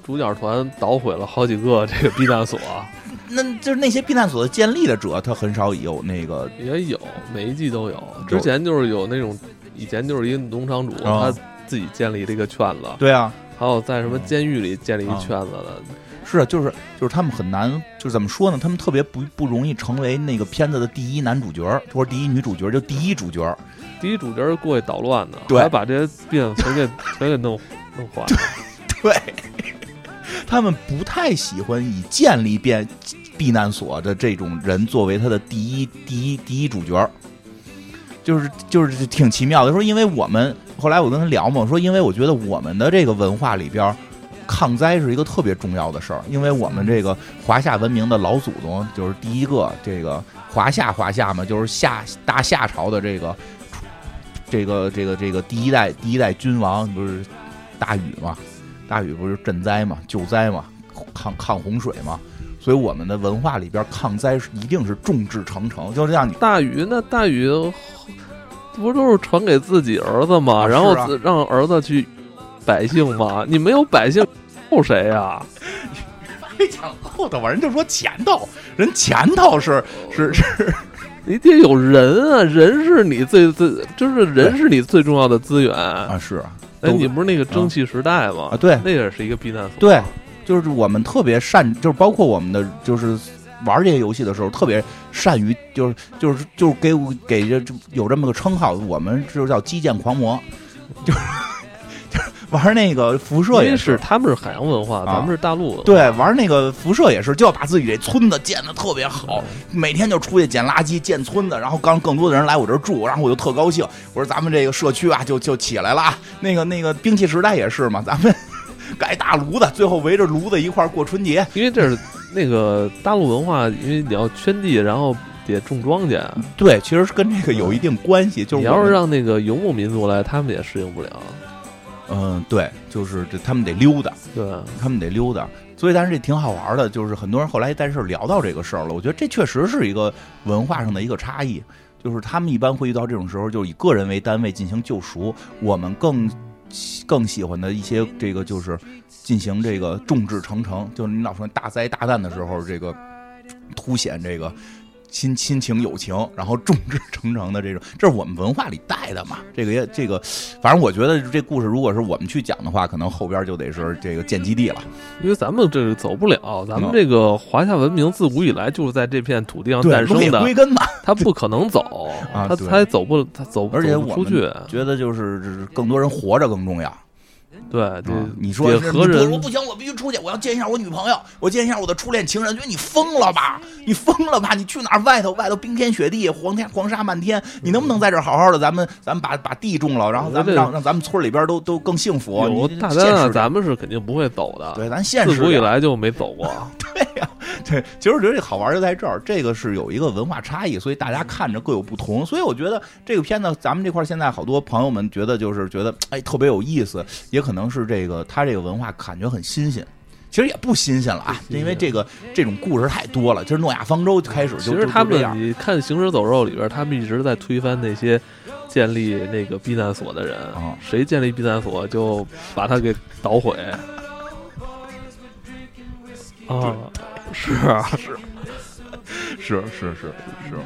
主角团捣毁了好几个这个避难所，[LAUGHS] 那就是那些避难所的建立的者，他很少有那个也有每一季都有。之前就是有那种，以前就是一个农场主，啊他自己建立这个圈子，对啊，还有在什么监狱里建立一啊圈子的。是啊，就是就是他们很难，就是怎么说呢？他们特别不不容易成为那个片子的第一男主角，或者第一女主角，就第一主角。第一主角是过去捣乱的，对还把这些避难所给 [LAUGHS] 全给弄弄坏了。[LAUGHS] 对，他们不太喜欢以建立变避难所的这种人作为他的第一第一第一主角，就是就是挺奇妙的。说因为我们后来我跟他聊嘛，我说因为我觉得我们的这个文化里边。抗灾是一个特别重要的事儿，因为我们这个华夏文明的老祖宗就是第一个这个华夏华夏嘛，就是夏大夏朝的这个这个这个这个第一代第一代君王不是大禹嘛？大禹不是赈灾嘛、救灾嘛、抗抗洪水嘛？所以我们的文化里边抗灾是一定是众志成城，就这样。大禹那大禹不都是传给自己儿子吗？然后让儿子去。百姓嘛，你没有百姓，后谁呀？没 [LAUGHS] 讲后头吧，人就说前头，人前头是是是，你得有人啊，人是你最最，就是人是你最重要的资源啊。是，哎，你不是那个蒸汽时代吗？啊，对，那也是一个避难所。对，就是我们特别善，就是包括我们的，就是玩这些游戏的时候，特别善于，就是就是就是给给这有这么个称号，我们就叫基建狂魔，就。玩那个辐射也是，他们是海洋文化，咱们是大陆的。对，玩那个辐射也是，就要把自己这村子建的特别好，每天就出去捡垃圾、建村子，然后刚更多的人来我这儿住，然后我就特高兴。我说咱们这个社区啊，就就起来了。那个那个兵器时代也是嘛，咱们 [LAUGHS] 盖大炉子，最后围着炉子一块过春节。因为这是那个大陆文化，因为你要圈地，然后得种庄稼。对，其实是跟这个有一定关系。就是你要是让那个游牧民族来，他们也适应不了。嗯，对，就是这，他们得溜达，对，他们得溜达，所以但是这挺好玩的，就是很多人后来在这聊到这个事儿了，我觉得这确实是一个文化上的一个差异，就是他们一般会遇到这种时候，就以个人为单位进行救赎，我们更更喜欢的一些这个就是进行这个众志成城，就是你老说大灾大难的时候，这个凸显这个。亲亲情友情，然后众志成城的这种，这是我们文化里带的嘛？这个也这个，反正我觉得这故事如果是我们去讲的话，可能后边就得是这个建基地了，因为咱们这个走不了，咱们这个华夏文明自古以来就是在这片土地上诞生的，归根嘛，[LAUGHS] 他不可能走，他他走不，他走，而且我们觉得就是更多人活着更重要。对，对，你说何人？我不行，我必须出去，我要见一下我女朋友，我见一下我的初恋情人。觉得你疯了吧？你疯了吧？你去哪儿？外头外头冰天雪地，黄天黄沙漫天，你能不能在这儿好好的？咱们咱们把把地种了，然后咱们让让咱们村里边都都更幸福。有大丹，咱们是肯定不会走的。对，咱现实自古以来就没走过。[LAUGHS] 对呀，[LAUGHS] 对，其实我觉得这好玩就在这儿，这个是有一个文化差异，所以大家看着各有不同。所以我觉得这个片子，咱们这块现在好多朋友们觉得就是觉得哎特别有意思，也可能是这个他。这个文化感觉很新鲜，其实也不新鲜了啊，因为这个这种故事太多了。其实诺亚方舟开始就其实他们你看《行尸走肉》里边，他们一直在推翻那些建立那个避难所的人啊，谁建立避难所就把他给捣毁啊，是啊，是是是是是。